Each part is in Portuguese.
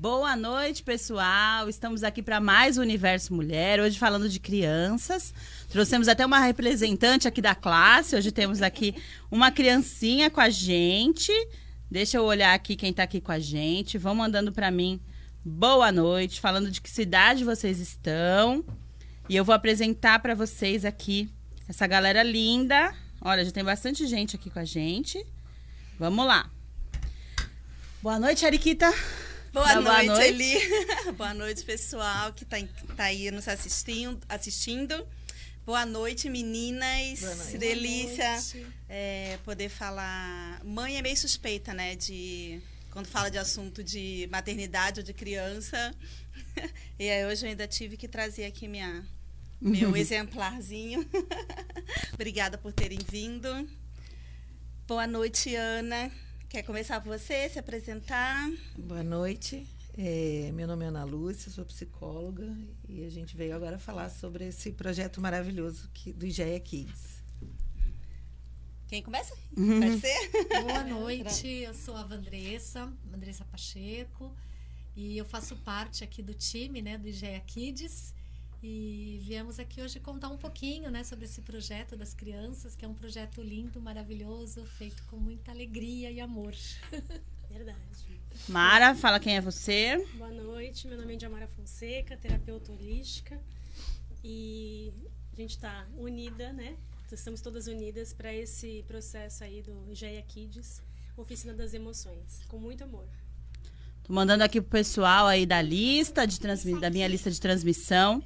Boa noite, pessoal. Estamos aqui para mais o Universo Mulher, hoje falando de crianças. Trouxemos até uma representante aqui da classe. Hoje temos aqui uma criancinha com a gente. Deixa eu olhar aqui quem está aqui com a gente. Vão mandando para mim boa noite, falando de que cidade vocês estão. E eu vou apresentar para vocês aqui essa galera linda. Olha, já tem bastante gente aqui com a gente. Vamos lá. Boa noite, Ariquita. Boa, noite, boa noite, Eli. boa noite, pessoal que está tá aí nos assistindo, assistindo. Boa noite, meninas. Boa noite. Delícia noite. É, poder falar. Mãe é meio suspeita, né? De quando fala de assunto de maternidade ou de criança. E aí hoje eu ainda tive que trazer aqui minha, meu exemplarzinho. Obrigada por terem vindo. Boa noite, Ana. Quer começar por você, se apresentar? Boa noite. É, meu nome é Ana Lúcia, sou psicóloga e a gente veio agora falar sobre esse projeto maravilhoso que, do IGEA Kids. Quem começa? Uhum. Pode ser? Boa noite, eu sou a Vandressa, Vandressa Pacheco, e eu faço parte aqui do time né, do IGEA Kids. E viemos aqui hoje contar um pouquinho né, sobre esse projeto das crianças, que é um projeto lindo, maravilhoso, feito com muita alegria e amor. Verdade. Mara, fala quem é você. Boa noite, meu nome é Diamara Fonseca, terapeuta holística. E a gente está unida, né? Estamos todas unidas para esse processo aí do Geia Kids, Oficina das Emoções, com muito amor. Tô mandando aqui pro pessoal aí da lista de da minha lista de transmissão.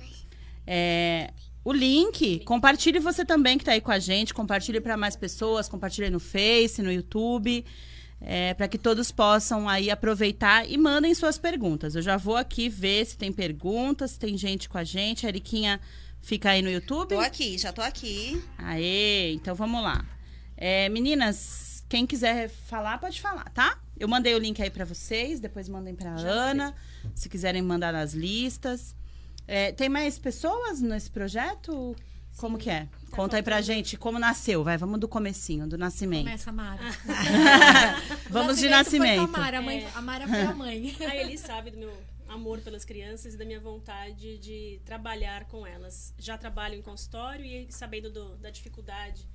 É, o link, compartilhe você também que está aí com a gente, compartilhe para mais pessoas, compartilhe no Face, no YouTube, é, para que todos possam aí aproveitar e mandem suas perguntas. Eu já vou aqui ver se tem perguntas, se tem gente com a gente. A Eriquinha fica aí no YouTube? Tô aqui, já tô aqui. Aê, então vamos lá. É, meninas, quem quiser falar, pode falar, tá? Eu mandei o link aí para vocês, depois mandem para Ana, se quiserem mandar nas listas. É, tem mais pessoas nesse projeto? Sim. Como que é? Tá Conta aí pra gente como nasceu, vai, vamos do comecinho, do nascimento. Começa, Mara. vamos de nascimento. Foi a Mara, a, mãe, é. a Mara foi a mãe. A Eli sabe do meu amor pelas crianças e da minha vontade de trabalhar com elas. Já trabalho em consultório e sabendo do, da dificuldade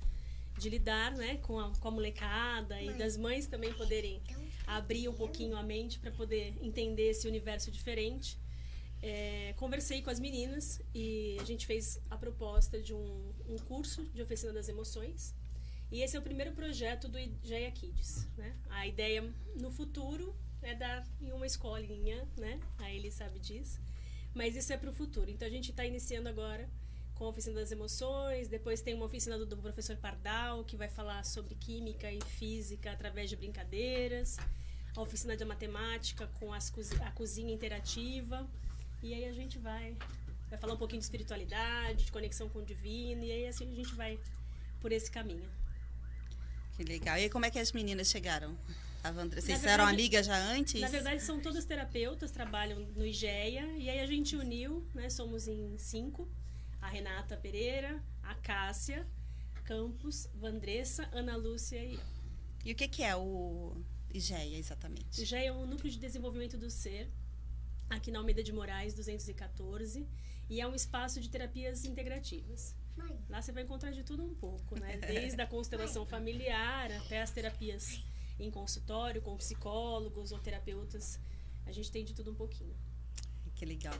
de lidar né, com, a, com a molecada e das mães também poderem abrir um pouquinho a mente para poder entender esse universo diferente é, conversei com as meninas e a gente fez a proposta de um, um, curso de oficina das emoções. E esse é o primeiro projeto do IGEA Kids. Né? A ideia no futuro é dar em uma escolinha, né? A ele sabe disso. Mas isso é para o futuro. Então a gente está iniciando agora com a oficina das emoções. Depois tem uma oficina do, do professor Pardal, que vai falar sobre química e física através de brincadeiras. A oficina de matemática com as, a cozinha interativa. E aí a gente vai, vai falar um pouquinho de espiritualidade, de conexão com o divino, e aí assim a gente vai por esse caminho. Que legal. E como é que as meninas chegaram? A Vandra, vocês verdade, eram amigas já antes? Na verdade, são todas terapeutas, trabalham no IGEA, e aí a gente uniu, né? Somos em cinco. A Renata Pereira, a Cássia, Campos, Vandressa, Ana Lúcia e eu. E o que, que é o IGEA exatamente? O IGEA é um núcleo de desenvolvimento do ser aqui na Almeida de Moraes 214, e é um espaço de terapias integrativas. Mãe. Lá você vai encontrar de tudo um pouco, né? Desde a constelação Mãe. familiar até as terapias em consultório com psicólogos ou terapeutas. A gente tem de tudo um pouquinho. Que legal.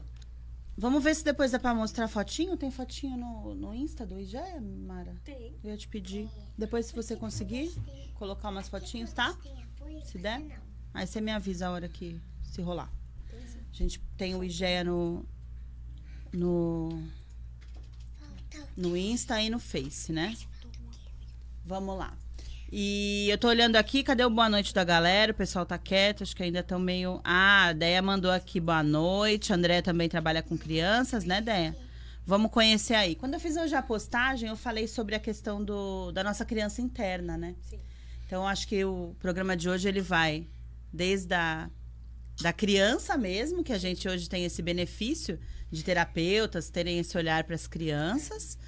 Vamos ver se depois dá pra mostrar fotinho. Tem fotinho no, no Insta do IGE, Mara? Tem. Eu ia te pedir. Depois, se você conseguir, colocar umas fotinhos, tá? Se der. Aí você me avisa a hora que se rolar. A gente tem o IGEA no, no, no Insta e no Face, né? Vamos lá. E eu tô olhando aqui, cadê o boa noite da galera? O pessoal tá quieto, acho que ainda estão meio. Ah, a Deia mandou aqui boa noite. A André também trabalha com crianças, né, Deia? Vamos conhecer aí. Quando eu fiz hoje a postagem, eu falei sobre a questão do, da nossa criança interna, né? Sim. Então, acho que o programa de hoje ele vai desde a da criança mesmo, que a gente hoje tem esse benefício de terapeutas terem esse olhar para as crianças.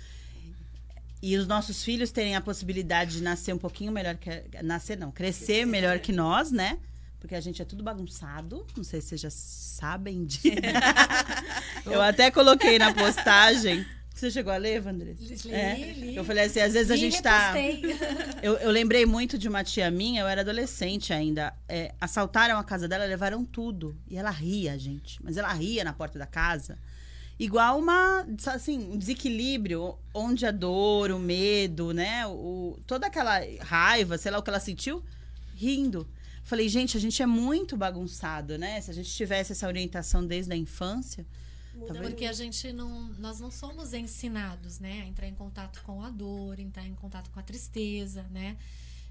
E os nossos filhos terem a possibilidade de nascer um pouquinho melhor que. Nascer não, crescer melhor que nós, né? porque a gente é tudo bagunçado. Não sei se vocês já sabem disso. eu até coloquei na postagem. Você chegou a ler, Vandressa? Li, é. li. Eu falei assim, às vezes a Li gente tá. repostei. Eu, eu lembrei muito de uma tia minha, eu era adolescente ainda. É, assaltaram a casa dela, levaram tudo. E ela ria, gente. Mas ela ria na porta da casa. Igual uma, assim, um desequilíbrio, onde a dor, o medo, né? O, toda aquela raiva, sei lá o que ela sentiu, rindo. Falei, gente, a gente é muito bagunçado, né? Se a gente tivesse essa orientação desde a infância. Muda? Porque a gente não, nós não somos ensinados, né, a entrar em contato com a dor, entrar em contato com a tristeza, né?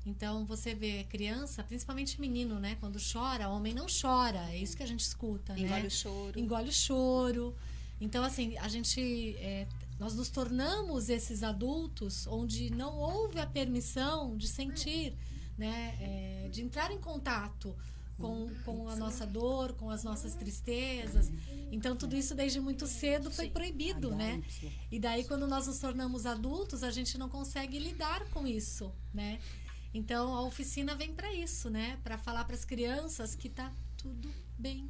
Então você vê criança, principalmente menino, né, quando chora, homem não chora, é isso que a gente escuta, Engole né? o choro. Engole o choro. Então assim, a gente é, nós nos tornamos esses adultos onde não houve a permissão de sentir, né, é, de entrar em contato com, com a nossa dor, com as nossas tristezas. Então, tudo isso desde muito cedo foi proibido, né? E daí, quando nós nos tornamos adultos, a gente não consegue lidar com isso, né? Então, a oficina vem para isso, né? Para falar para as crianças que tá tudo bem.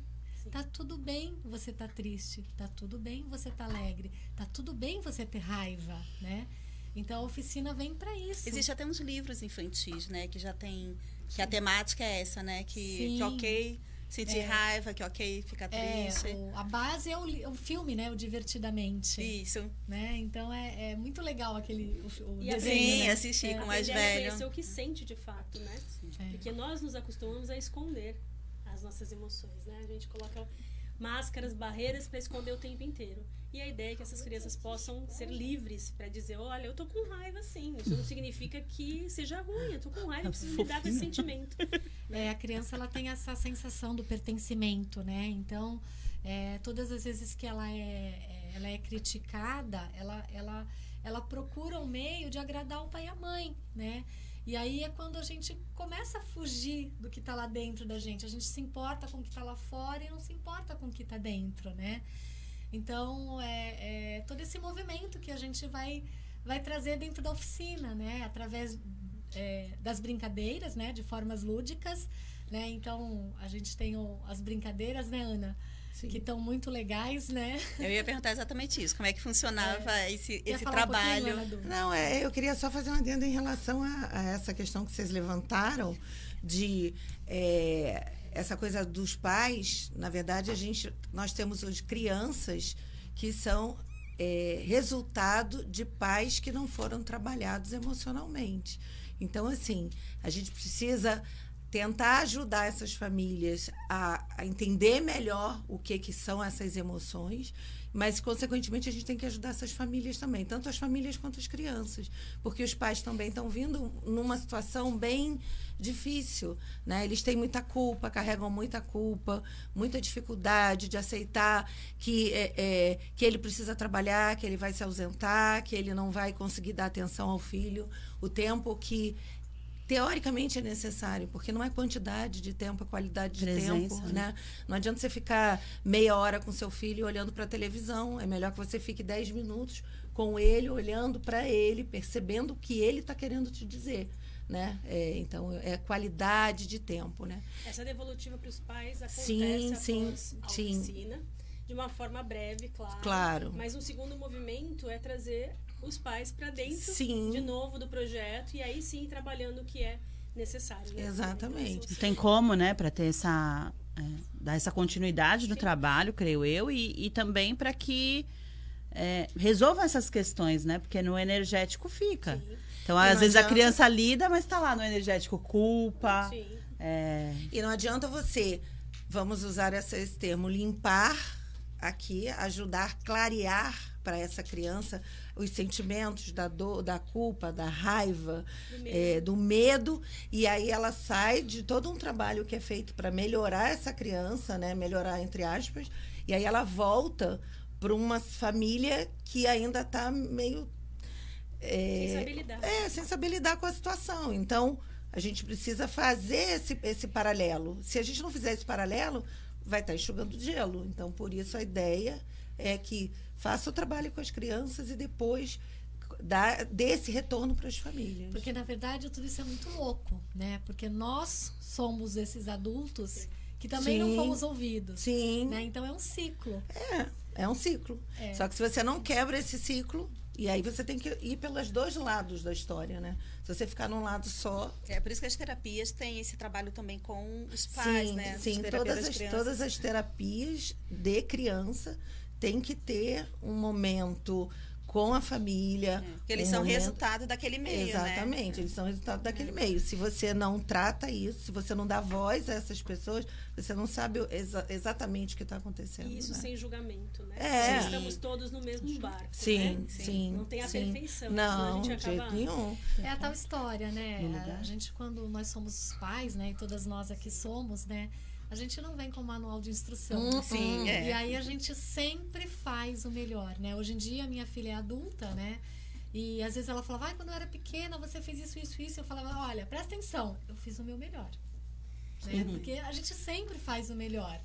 Tá tudo bem você tá triste, tá tudo bem você tá alegre, tá tudo bem você ter raiva, né? Então a oficina vem para isso. Existe até uns livros infantis, né? Que já tem. Que a temática é essa, né? Que, que ok sentir É. raiva, que ok ficar É, triste. o- a base é o, o filme, né? O Divertidamente. Isso. Né? Então é, é muito legal aquele o, o E desenho, Sim, né? assistir É. com mais velho. conhecer o que sente de fato, né? É. Porque nós nos acostumamos a esconder as nossas emoções, né? A gente coloca máscaras, barreiras para esconder o tempo inteiro. E a ideia é que essas crianças possam ser livres para dizer, olha, eu tô com raiva sim. Isso não significa que seja ruim, eu tô com raiva, eu preciso lidar com esse sentimento. É, a criança ela tem essa sensação do pertencimento, né? Então, é, todas as vezes que ela é, é- ela é criticada, ela, ela, ela procura um meio de agradar o pai e a mãe, né? E aí é quando a gente começa a fugir do que está lá dentro da gente. A gente se importa com o que está lá fora e não se importa com o que está dentro, né? Então, é, é todo esse movimento que a gente vai, vai trazer dentro da oficina, né? Através é, das brincadeiras, né? De formas lúdicas, né? Então, a gente tem o- as brincadeiras, né, Ana? Sim. Que estão muito legais, né? Eu ia perguntar exatamente isso. Como é que funcionava esse, Quer esse um pouquinho, trabalho? Du? Não, é, eu queria só fazer um adendo em relação a, a essa questão que vocês levantaram de é, essa coisa dos pais. Na verdade, a gente, nós temos hoje crianças que são é, resultado de pais que não foram trabalhados emocionalmente. Então, assim, a gente precisa tentar ajudar essas famílias a, a entender melhor o que, que são essas emoções, mas, consequentemente, a gente tem que ajudar essas famílias também, tanto as famílias quanto as crianças, porque os pais também estão vindo numa situação bem difícil, né? Eles têm muita culpa, carregam muita culpa, muita dificuldade de aceitar que é, é, que ele precisa trabalhar, que ele vai se ausentar, que ele não vai conseguir dar atenção ao filho o tempo que teoricamente é necessário, porque não é quantidade de tempo, é qualidade de Presença, tempo, né? né? Não adianta você ficar meia hora com seu filho olhando para a televisão, é melhor que você fique 10 minutos com ele, olhando para ele, percebendo o que ele está querendo te dizer, né? É, então, é qualidade de tempo, né? Essa devolutiva para os pais acontece Sim, após sim, a sim. oficina, de uma forma breve, claro. Claro. Mas um segundo movimento é trazer os pais para dentro Sim. de novo do projeto e aí sim trabalhando o que é necessário. Né? Exatamente. Então, Não tem como, né, para ter essa. é, dar essa continuidade no trabalho, creio eu, e, e também para que é, resolva essas questões, né? Porque no energético fica. Sim. Então, E às vezes a adianta- criança lida, mas está lá no energético culpa. Sim. é, E não adianta você, vamos usar esse termo, limpar aqui, ajudar, clarear para essa criança os sentimentos da dor, da culpa, da raiva, Do medo. é, do medo, e aí ela sai de todo um trabalho que é feito para melhorar essa criança, né? Melhorar entre aspas, e aí ela volta para uma família que ainda está meio é, Sem saber lidar. é, sem saber lidar com a situação. Então, a gente precisa fazer esse, esse paralelo. Se a gente não fizer esse paralelo, vai estar enxugando gelo. Então, por isso, a ideia é que faça o trabalho com as crianças e depois dar desse retorno para as famílias. Porque, na verdade, tudo isso é muito louco, né? Porque nós somos esses adultos que também Sim. não fomos ouvidos. Sim. Né? Então é um ciclo. É, é um ciclo. É. Só que se você não quebra esse ciclo, e aí você tem que ir pelos dois lados da história, né? Se você ficar num lado só. É por isso que as terapias têm esse trabalho também com os pais, sim, né? Sim, todas as, todas as terapias de criança tem que ter um momento com a família. É, porque eles um são momento... resultado daquele meio. Né? Exatamente, né? eles são resultado daquele é. meio. Se você não trata isso, se você não dá voz a essas pessoas, você não sabe exa exatamente o que está acontecendo. Isso né? sem julgamento, né? É. Estamos todos no mesmo barco. Sim, né? sim. Não tem a sim. perfeição. Não, de jeito nenhum. É a tal história, né? A gente, quando nós somos pais, né? E todas nós aqui somos, né? A gente não vem com manual de instrução. Hum, sim, é. E aí a gente sempre faz o melhor, né? Hoje em dia minha filha é adulta, né? E às vezes ela falava, quando eu era pequena você fez isso, isso, isso. Eu falava, olha, presta atenção, eu fiz o meu melhor. Né? Porque a gente sempre faz o melhor.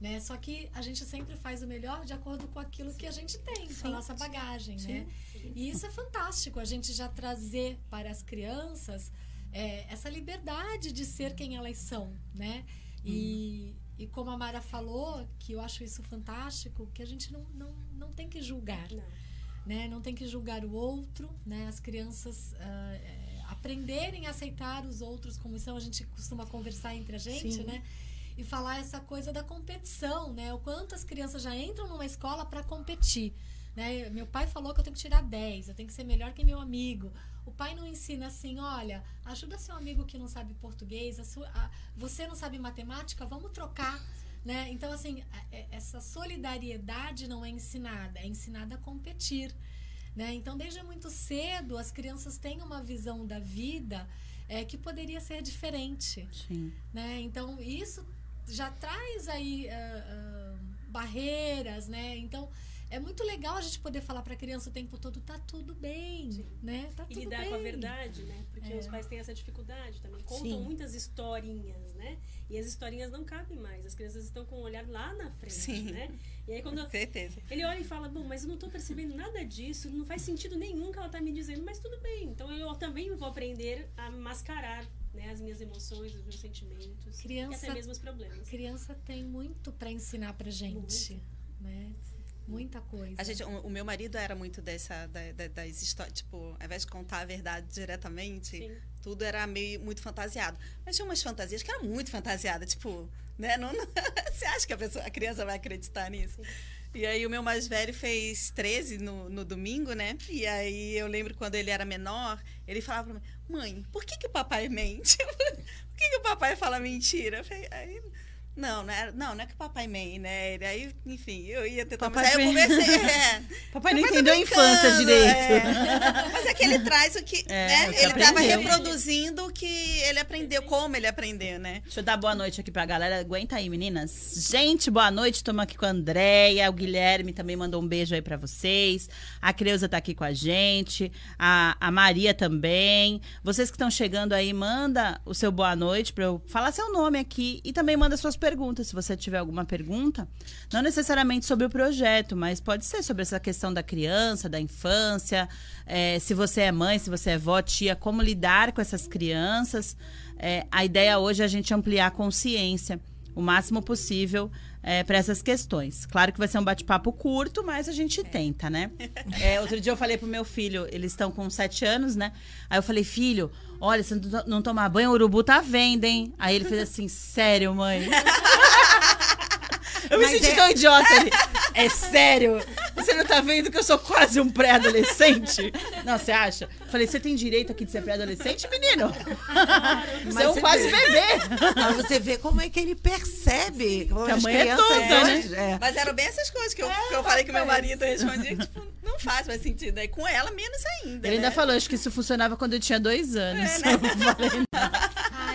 Né? Só que a gente sempre faz o melhor de acordo com aquilo que a gente tem, com a nossa bagagem, Sim. né? E isso é fantástico, a gente já trazer para as crianças é, essa liberdade de ser quem elas são, né? E, uhum. e como a Mara falou, que eu acho isso fantástico, que a gente não, não, não tem que julgar. Não. Né? não tem que julgar o outro, né? As crianças uh, aprenderem a aceitar os outros como são, a gente costuma conversar entre a gente, Sim. né? E falar essa coisa da competição, né? O quanto as crianças já entram numa escola para competir. Né? Meu pai falou que eu tenho que tirar 10, eu tenho que ser melhor que meu amigo. O pai não ensina assim, olha, ajuda seu amigo que não sabe português, a sua, a, você não sabe matemática, vamos trocar. Né? Então, assim, é, essa solidariedade não é ensinada, é ensinada a competir. Né? Então, desde muito cedo, as crianças têm uma visão da vida é, que poderia ser diferente. Sim. Né? Então, isso já traz aí uh, uh, barreiras, né? Então, é muito legal a gente poder falar para a criança o tempo todo tá tudo bem, Sim. né? Tá e tudo lidar bem. com a verdade, né? Porque é. os pais têm essa dificuldade também. Contam Sim. muitas historinhas, né? E as historinhas não cabem mais. As crianças estão com o olhar lá na frente, Sim. né? E aí quando certeza. ele olha e fala: "Bom, mas eu não estou percebendo nada disso, não faz sentido nenhum que ela está me dizendo, mas tudo bem. Então eu também vou aprender a mascarar né, as minhas emoções, os meus sentimentos, criança, e até mesmo os problemas. Criança tem muito para ensinar pra gente, muito. né? Muita coisa. A gente, o, o, meu marido era muito dessa, da, da, das histórias, tipo, ao invés de contar a verdade diretamente, Sim. tudo era meio muito fantasiado. Mas tinha umas fantasias que eram muito fantasiadas, tipo, né? Não, não, você acha que a, pessoa, a criança vai acreditar nisso? Sim. E aí o meu mais velho fez 13 no, no domingo, né? E aí eu lembro quando ele era menor, ele falava pra mim, mãe, por que, que o papai mente? por que, que o papai fala mentira? Aí, não, não é, não, não é que papai mãe, né? Aí, enfim, eu ia tentar, papai mas aí eu conversei. É, papai não entendeu a infância direito. É. Mas é que ele traz o que. É, né? Ele estava reproduzindo o que ele aprendeu, como ele aprendeu, né? Deixa eu dar boa noite aqui pra galera. Aguenta aí, meninas. Gente, boa noite. Estamos aqui com a Andréia. O Guilherme também mandou um beijo aí pra vocês. A Creuza tá aqui com a gente. A, a Maria também. Vocês que estão chegando aí, manda o seu boa noite pra eu falar seu nome aqui. E também manda suas perguntas Se você tiver alguma pergunta, não necessariamente sobre o projeto, mas pode ser sobre essa questão da criança, da infância, é, se você é mãe, se você é vó, tia, como lidar com essas crianças. É, a ideia hoje é a gente ampliar a consciência o máximo possível é, para essas questões. Claro que vai ser um bate-papo curto, mas a gente é. tenta, né? É, outro dia eu falei pro meu filho, eles estão com sete anos, né? Aí eu falei, filho, olha, se não tomar banho, o urubu tá vendo, hein? Aí ele fez assim, sério, mãe? Eu me Mas senti é... tão idiota ali. É sério? Você não tá vendo que eu sou quase um pré-adolescente? Não, você acha? Falei, você tem direito aqui de ser pré-adolescente, menino? Você é um quase vê. bebê. Mas você vê como é que ele percebe. Como que a mãe é toda, né? É. Mas eram bem essas coisas que eu, que eu falei que meu marido respondia, tipo, não faz mais sentido. Aí com ela, menos ainda. Ele né? ainda falou, acho que isso funcionava quando eu tinha dois anos. É, né? Eu falei,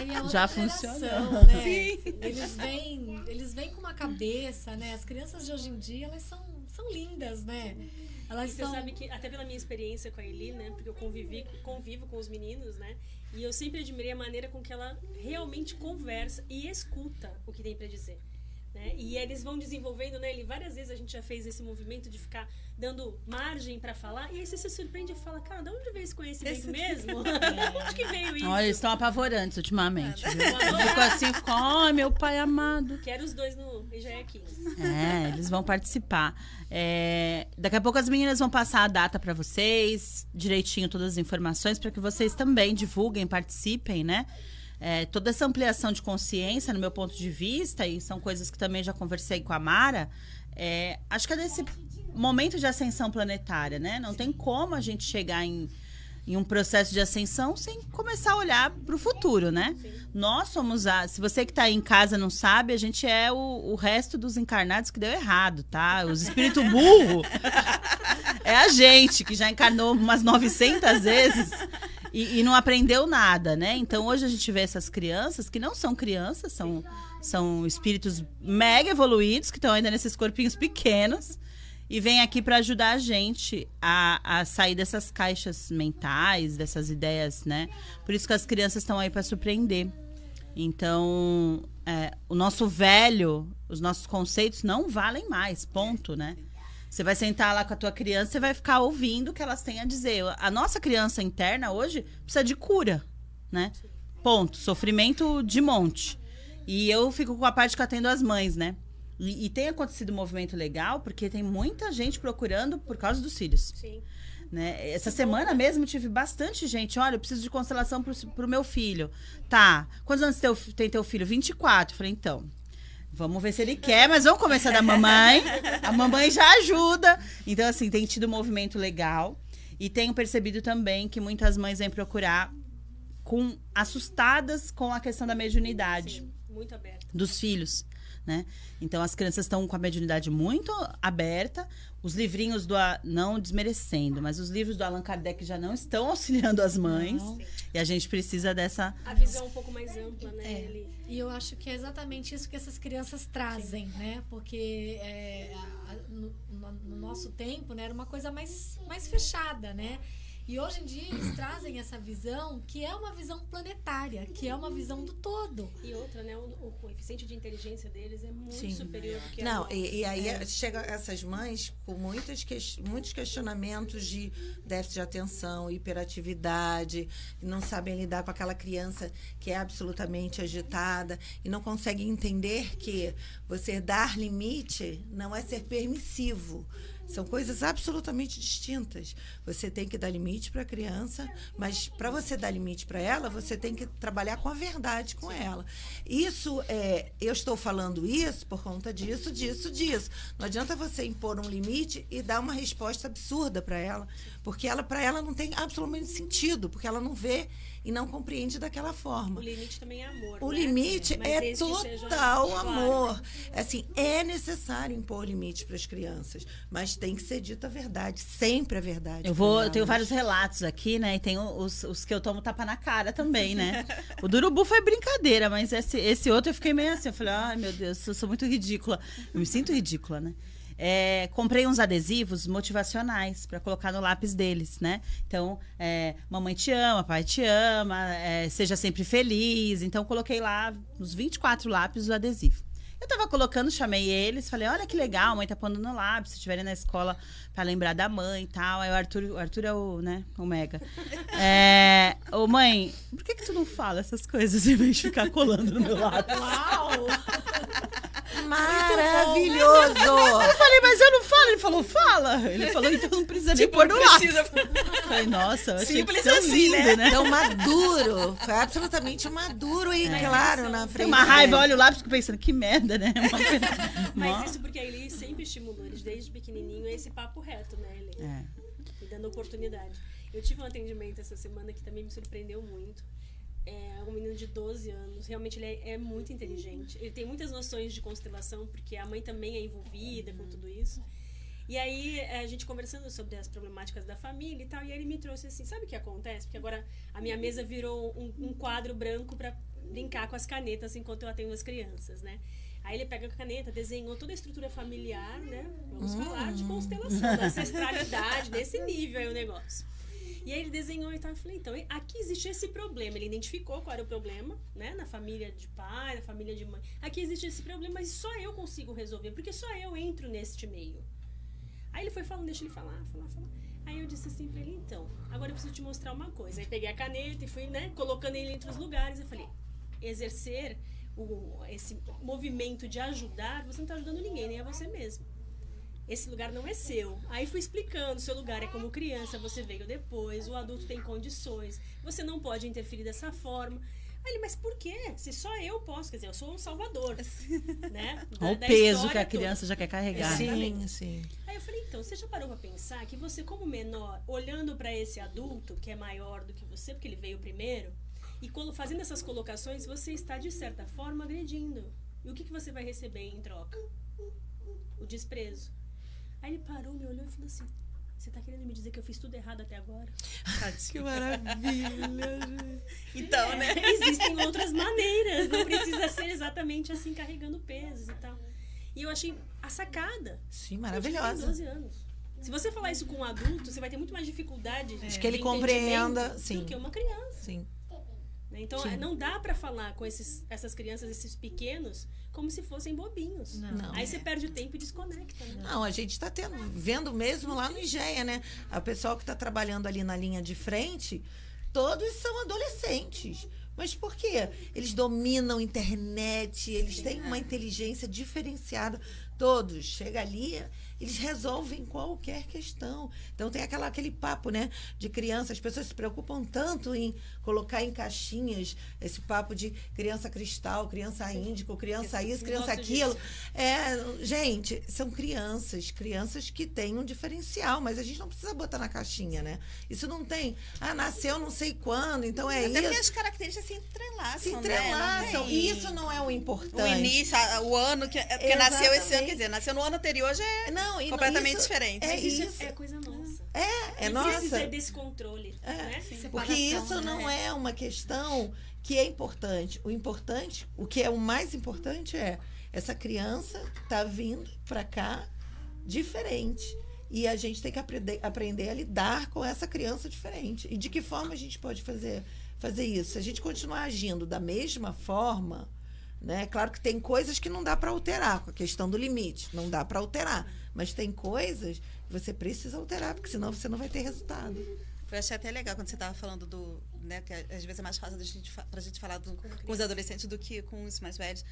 Ai, é Já funcionou. Né? Sim. Eles vêm, eles vêm com uma cabeça, né? As crianças de hoje em dia, elas são, são lindas, né? Elas você são... sabe que, até pela minha experiência com a Eli, né? Porque eu convivi, convivo com os meninos, né? E eu sempre admirei a maneira com que ela realmente conversa e escuta o que tem para dizer. Né? E eles vão desenvolvendo, né? Ele, várias vezes a gente já fez esse movimento de ficar dando margem para falar, e aí você se surpreende e fala, cara, de onde veio esse conhecimento esse... mesmo? onde que veio isso? Olha, eles estão apavorantes ultimamente. Ficou assim, ficou, oh, meu pai amado. Quero os dois no IGE Kids. É, eles vão participar. É, daqui a pouco as meninas vão passar a data para vocês, direitinho todas as informações, para que vocês também divulguem, participem, né? É, toda essa ampliação de consciência, no meu ponto de vista, e são coisas que também já conversei com a Mara, é, acho que é desse momento de ascensão planetária, né? Não tem como a gente chegar em, em um processo de ascensão sem começar a olhar para o futuro, né? Sim. Nós somos a. Se você que está aí em casa não sabe, a gente é o, o resto dos encarnados que deu errado, tá? Os espíritos burro é a gente que já encarnou umas 900 vezes e, e, não aprendeu nada, né? Então hoje a gente vê essas crianças que não são crianças, são, são espíritos mega evoluídos que estão ainda nesses corpinhos pequenos e vêm aqui para ajudar a gente a, a sair dessas caixas mentais, dessas ideias, né? Por isso que as crianças estão aí para surpreender. Então, é, o nosso velho, os nossos conceitos não valem mais, ponto, né? Você vai sentar lá com a tua criança e vai ficar ouvindo o que elas têm a dizer. A nossa criança interna hoje precisa de cura, né? Ponto. Sofrimento de monte. E eu fico com a parte que eu atendo as mães, né? E, e, tem acontecido um movimento legal, porque tem muita gente procurando por causa dos filhos. Sim. Né? Essa semana mesmo tive bastante gente. Olha, eu preciso de constelação pro, pro meu filho. Tá. Quantos anos teu, tem teu filho? 24. Eu falei, então, Vamos ver se ele quer, mas vamos começar da mamãe. A mamãe já ajuda. Então, assim, tem tido um movimento legal. E tenho percebido também que muitas mães vêm procurar com assustadas com a questão da mediunidade. Sim, muito aberta. Dos filhos. Né? Então as crianças estão com a mediunidade muito aberta. Os livrinhos do não desmerecendo, mas os livros do Allan Kardec já não estão auxiliando as mães. Não. E a gente precisa dessa a visão um pouco mais ampla, né? É. Ele... E eu acho que é exatamente isso que essas crianças trazem, Sim. né? Porque é, no, no, nosso tempo, né, era uma coisa mais mais fechada, né? E hoje em dia eles trazem essa visão que é uma visão planetária, que é uma visão do todo. E outra, né? O, o coeficiente de inteligência deles é muito Sim. superior do que Não, e, e, aí é. chega essas mães com muitos, que, muitos questionamentos de déficit de atenção, hiperatividade, não sabem lidar com aquela criança que é absolutamente agitada e não conseguem entender que você dar limite não é ser permissivo. São coisas absolutamente distintas. Você tem que dar limite para a criança, mas para você dar limite para ela, você tem que trabalhar com a verdade com ela. Isso é, eu estou falando isso por conta disso, disso, disso. Não adianta você impor um limite e dar uma resposta absurda para ela, porque ela para ela não tem absolutamente sentido, porque ela não vê e não compreende daquela forma. O limite também é amor. O né? limite é total amor. Claro. Assim, é necessário impor limite para as crianças, mas tem que ser dita a verdade, sempre a verdade. Eu vou, eu tenho vários relatos aqui, né? E tem os, os que eu tomo tapa na cara também, né? o Durubu foi brincadeira, mas esse, esse outro eu fiquei meio assim, eu falei, ai meu Deus, eu sou muito ridícula. Eu me sinto ridícula, né? É, comprei uns adesivos motivacionais para colocar no lápis deles, né? Então, é, mamãe te ama, pai te ama, é, seja sempre feliz. Então, coloquei lá nos 24 lápis o adesivo. Eu tava colocando, chamei eles, falei, olha que legal, a mãe tá pondo no lápis, se estiverem na escola para lembrar da mãe e tal. Aí o Arthur, o Arthur é o, né, o mega. É, ô mãe, por que que tu não fala essas coisas em vez de ficar colando no meu lápis? Uau! Maravilhoso! Eu falei, mas eu não falo. Ele falou, fala. Ele falou, então não precisa tipo, nem pôr no precisa... Falei, nossa, Simples tão assim, lindo, né? né? Tão maduro. Foi absolutamente maduro e é. claro na frente. Tem uma raiva, olha o lápis, fico pensando, que merda, né? mas isso porque ele sempre estimulou eles desde pequenininho esse papo reto, né? Ele, é. E dando oportunidade. Eu tive um atendimento essa semana que também me surpreendeu muito é um menino de 12 anos. Realmente ele é, é, muito inteligente. Ele tem muitas noções de constelação, porque a mãe também é envolvida com tudo isso. E aí, é, a gente conversando sobre as problemáticas da família e tal, e ele me trouxe assim: sabe o que acontece? Porque agora a minha mesa virou um, um quadro branco para brincar com as canetas enquanto eu atendo as crianças, né? Aí ele pega a caneta, desenhou toda a estrutura familiar, né? Vamos hum. falar de constelação, da ancestralidade, desse nível aí o negócio. E aí ele desenhou e tal. Eu falei, então, aqui existe esse problema. Ele identificou qual era o problema, né? Na família de pai, na família de mãe. Aqui existe esse problema, mas só eu consigo resolver, porque só eu entro neste meio. Aí ele foi falando, deixa ele falar, falar, falar. Aí eu disse assim pra ele, então, agora eu preciso te mostrar uma coisa. Aí peguei a caneta e fui, né, colocando ele entre os lugares. Eu falei, exercer o, esse movimento de ajudar, você não está ajudando ninguém, nem a você mesmo. Esse lugar não é seu. Aí fui explicando, seu lugar é como criança, você veio depois, o adulto tem condições, você não pode interferir dessa forma. Aí ele, mas por quê? Se só eu posso, quer dizer, eu sou um salvador, né? Da, Olha o peso que a criança toda. já quer carregar. Sim, sim. Aí eu falei, então, você já parou para pensar que você como menor, olhando para esse adulto que é maior do que você, porque ele veio primeiro, e fazendo essas colocações, você está, de certa forma, agredindo. E o que, que você vai receber em troca? O desprezo. Aí ele parou, me olhou e falou assim: Você está querendo me dizer que eu fiz tudo errado até agora? que maravilha, gente. Então, é, né? Existem outras maneiras. Não precisa ser exatamente assim, carregando pesos e tal. E eu achei a sacada. Sim, maravilhosa. 12 anos. Se você falar isso com um adulto, você vai ter muito mais dificuldade é. de que ele compreenda sim. do que uma criança. Sim. Né? Então, Sim. não dá para falar com esses, essas crianças, esses pequenos, como se fossem bobinhos. Não. Aí você perde o tempo e desconecta. Né? Não, a gente está vendo mesmo lá no IGEA, né? A pessoal que está trabalhando ali na linha de frente, todos são adolescentes. Mas por quê? Eles dominam a internet, eles Sim, têm uma inteligência diferenciada. Todos. Chega ali, eles resolvem qualquer questão. Então tem aquela, aquele papo, né, de criança, as pessoas se preocupam tanto em colocar em caixinhas esse papo de criança cristal, criança índico, criança isso, criança aquilo. É, gente, são crianças, crianças que têm um diferencial, mas a gente não precisa botar na caixinha, né? Isso não tem, ah, nasceu não sei quando, então é Até isso. Até porque as características se entrelaçam, Se entrelaçam, né? e isso não é o importante. O início, o ano que, que nasceu esse ano, quer dizer, nasceu no ano anterior já é não, completamente isso, diferente. É isso, isso, é coisa nossa. É, é não nossa. precisa desse controle. É, né? Porque isso né? não é uma questão que é importante. O importante, o que é o mais importante é essa criança tá vindo para cá diferente. E a gente tem que aprender, aprender a lidar com essa criança diferente. E de que forma a gente pode fazer, fazer isso? Se a gente continuar agindo da mesma forma, né? Claro que tem coisas que não dá para alterar, com a questão do limite, não dá para alterar. Mas tem coisas você precisa alterar, porque senão você não vai ter resultado. Eu achei até legal quando você estava falando do. Né, que às vezes é mais fácil para a gente falar do, com os adolescentes do que com os mais velhos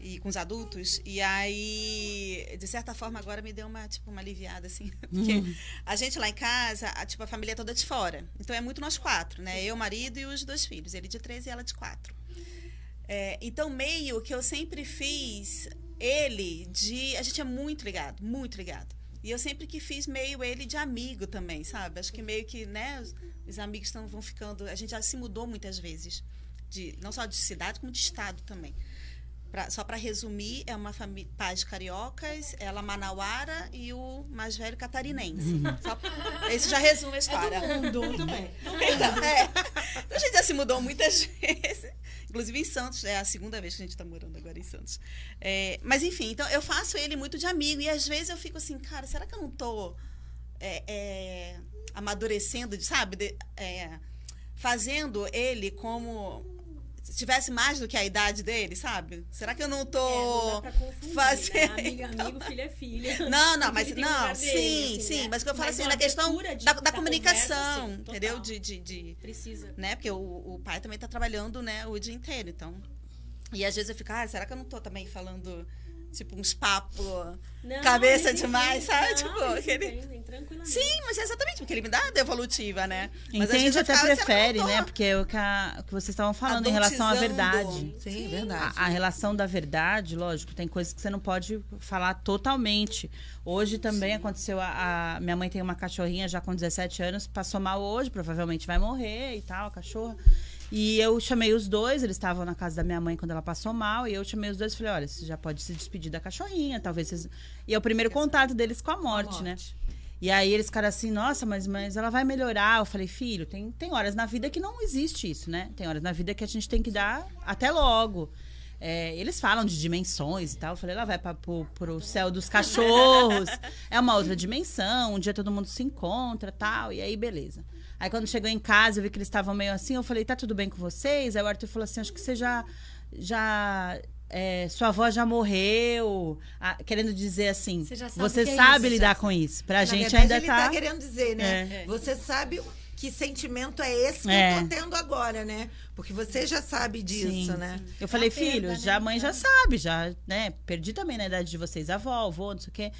e com os adultos. E aí, de certa forma, agora me deu uma, tipo, uma aliviada, assim. Porque uhum. a gente lá em casa, a, tipo, a família é toda de fora. Então é muito nós quatro, né? Eu, marido e os dois filhos. Ele de três e ela de quatro. É, então, meio que eu sempre fiz ele de. A gente é muito ligado, muito ligado. E eu sempre que fiz meio ele de amigo também, sabe? Acho que meio que, né, os, os amigos tão, vão ficando. A gente já se mudou muitas vezes. De, não só de cidade, como de estado também. Pra, só para resumir, é uma família pais cariocas, ela manauara e o mais velho catarinense. Uhum. Só, esse já resume a história. É do mundo também. Então, é. então, a gente já se mudou muitas vezes. Inclusive em Santos, é a segunda vez que a gente está morando agora em Santos. É, mas enfim, então eu faço ele muito de amigo. E às vezes eu fico assim, cara, será que eu não estou é, é, amadurecendo, sabe? De, é, fazendo ele como tivesse mais do que a idade dele, sabe? Será que eu não tô é, não dá pra confundir, fazendo né? amigo, amigo, filho é filha. Não, não, mas não, sim, dele, assim, sim, né? mas que eu falo mas assim na questão de, da, da, comunicação, conversa, entendeu? De, de, de, precisa, né? Porque o, o pai também está trabalhando, né, o dia inteiro, então. E às vezes eu fico, ah, será que eu não tô também falando tipo, uns papos cabeça demais, sabe? Não, tipo, aquele... Entendem, tranquilamente. Sim, mas é exatamente, porque ele me dá a devolutiva, né? Mas Entende até prefere, né? Porque é o que, a, que vocês estavam falando em relação à verdade. Sim, Sim verdade. A, a, relação da verdade, lógico, tem coisas que você não pode falar totalmente. Hoje também Sim. aconteceu, a, a, minha mãe tem uma cachorrinha já com 17 anos, passou mal hoje, provavelmente vai morrer e tal, a cachorra. E eu chamei os dois, eles estavam na casa da minha mãe quando ela passou mal, e eu chamei os dois e falei: olha, você já pode se despedir da cachorrinha, talvez vocês. E é o primeiro contato deles com a morte, a né? morte. né? E aí eles ficaram assim, nossa, mas, mas ela vai melhorar. Eu falei, filho, tem, tem horas na vida que não existe isso, né? Tem horas na vida que a gente tem que dar até logo. É, eles falam de dimensões e tal. Eu falei, ela vai para pro, pro céu dos cachorros. é uma outra dimensão. Um dia todo mundo se encontra tal. E aí, beleza. Aí quando chegou em casa, eu vi que eles estavam meio assim. Eu falei, tá tudo bem com vocês? Aí o Arthur falou assim: acho que você já. já é, sua avó já morreu, ah, querendo dizer assim, você, sabe, você é sabe lidar com isso. Pra Na gente verdade, ainda ele tá... tá querendo dizer, né? É. Você sabe que sentimento é esse que é. eu tô tendo agora, né? Porque você já sabe disso, sim, né? Eu falei, filho, né? já a mãe já sabe, já, né? Perdi também na idade de vocês, avó, avô, não sei o quê.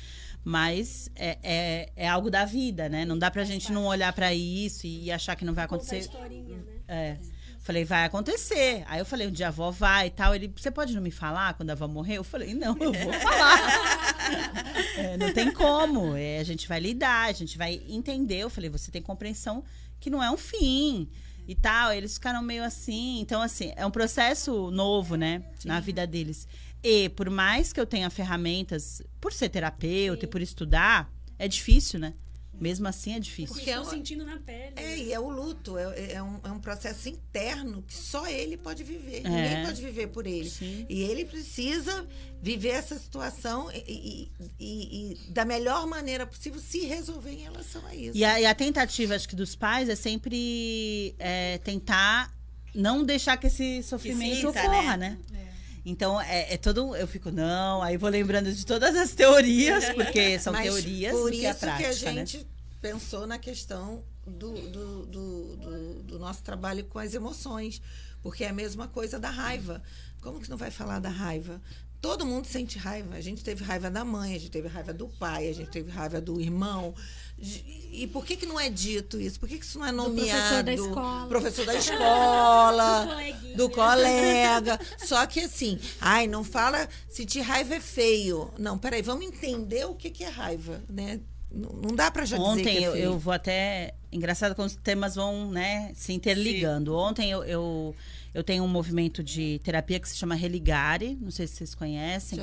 Mas é, é, é algo da vida, né? Não dá pra gente não olhar para isso e, achar que não vai acontecer. Né? É. Falei, vai acontecer. Aí eu falei, um dia a avó vai e tal. Ele, você pode não me falar quando a avó morrer? Eu falei, não, eu vou falar. é, não tem como. É, a gente vai lidar, a gente vai entender. Eu falei, você tem compreensão que não é um fim e tal. Eles ficaram meio assim. Então, assim, é um processo novo, né? Sim. Na vida deles. E por mais que eu tenha ferramentas, por ser terapeuta Sim. e por estudar, é difícil, né? Mesmo assim é difícil. Porque é sentindo na pele. É, né? e é o luto. É, é, um, é um processo interno que só ele pode viver. É. Ninguém pode viver por ele. Sim. E ele precisa viver essa situação e, e, e, e, da melhor maneira possível se resolver em relação a isso. E a, e a tentativa, acho que, dos pais é sempre é, tentar não deixar que esse sofrimento ocorra, né? né? É. Então, é, é, todo. Eu fico, não, aí vou lembrando de todas as teorias, porque são Mas teorias por isso que, a prática, que a né? gente né? pensou na questão do, do, do, do, do nosso trabalho com as emoções. Porque é a mesma coisa da raiva. Como que não vai falar da raiva? Todo mundo sente raiva. A gente teve raiva da mãe, a gente teve raiva do pai, a gente teve raiva do irmão. E por que, que não é dito isso? Por que, que isso não é nomeado? Do professor da escola. Professor da escola, do, do colega. Só que assim, ai, não fala sentir raiva é feio. Não, peraí, vamos entender o que, que é raiva, né? Não dá para já Ontem dizer que é eu, eu, vou até. Engraçado quando os temas vão né, se interligando. Sim. Ontem eu, eu, eu, tenho um movimento de terapia que se chama Religare, não sei se vocês conhecem.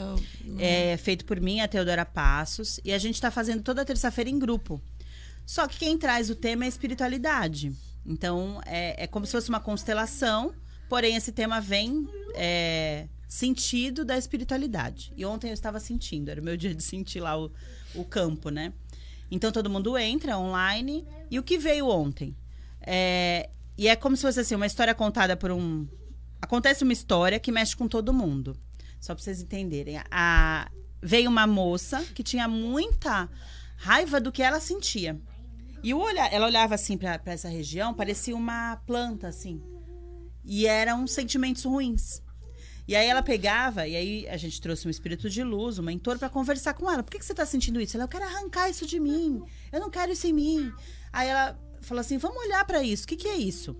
é feito por mim, a Teodora Passos. E a gente está fazendo toda terça-feira em grupo. Só que quem traz o tema é a espiritualidade. Então, é, é como se fosse uma constelação, porém esse tema vem é, sentido da espiritualidade. E ontem eu estava sentindo, era o meu dia de sentir lá o, o campo, né? Então todo mundo entra online. E o que veio ontem? É, e é como se fosse assim, uma história contada por um. Acontece uma história que mexe com todo mundo. Só para vocês entenderem. A... Veio uma moça que tinha muita raiva do que ela sentia. E o ela olhava assim para essa região, parecia uma planta, assim. E eram sentimentos ruins. E aí ela pegava, e aí a gente trouxe um espírito de luz, um mentor, para conversar com ela. Por que, que você está sentindo isso? Ela, eu quero arrancar isso de mim. Eu não quero isso em mim. Aí ela falou assim: vamos olhar para isso. O que, que é isso?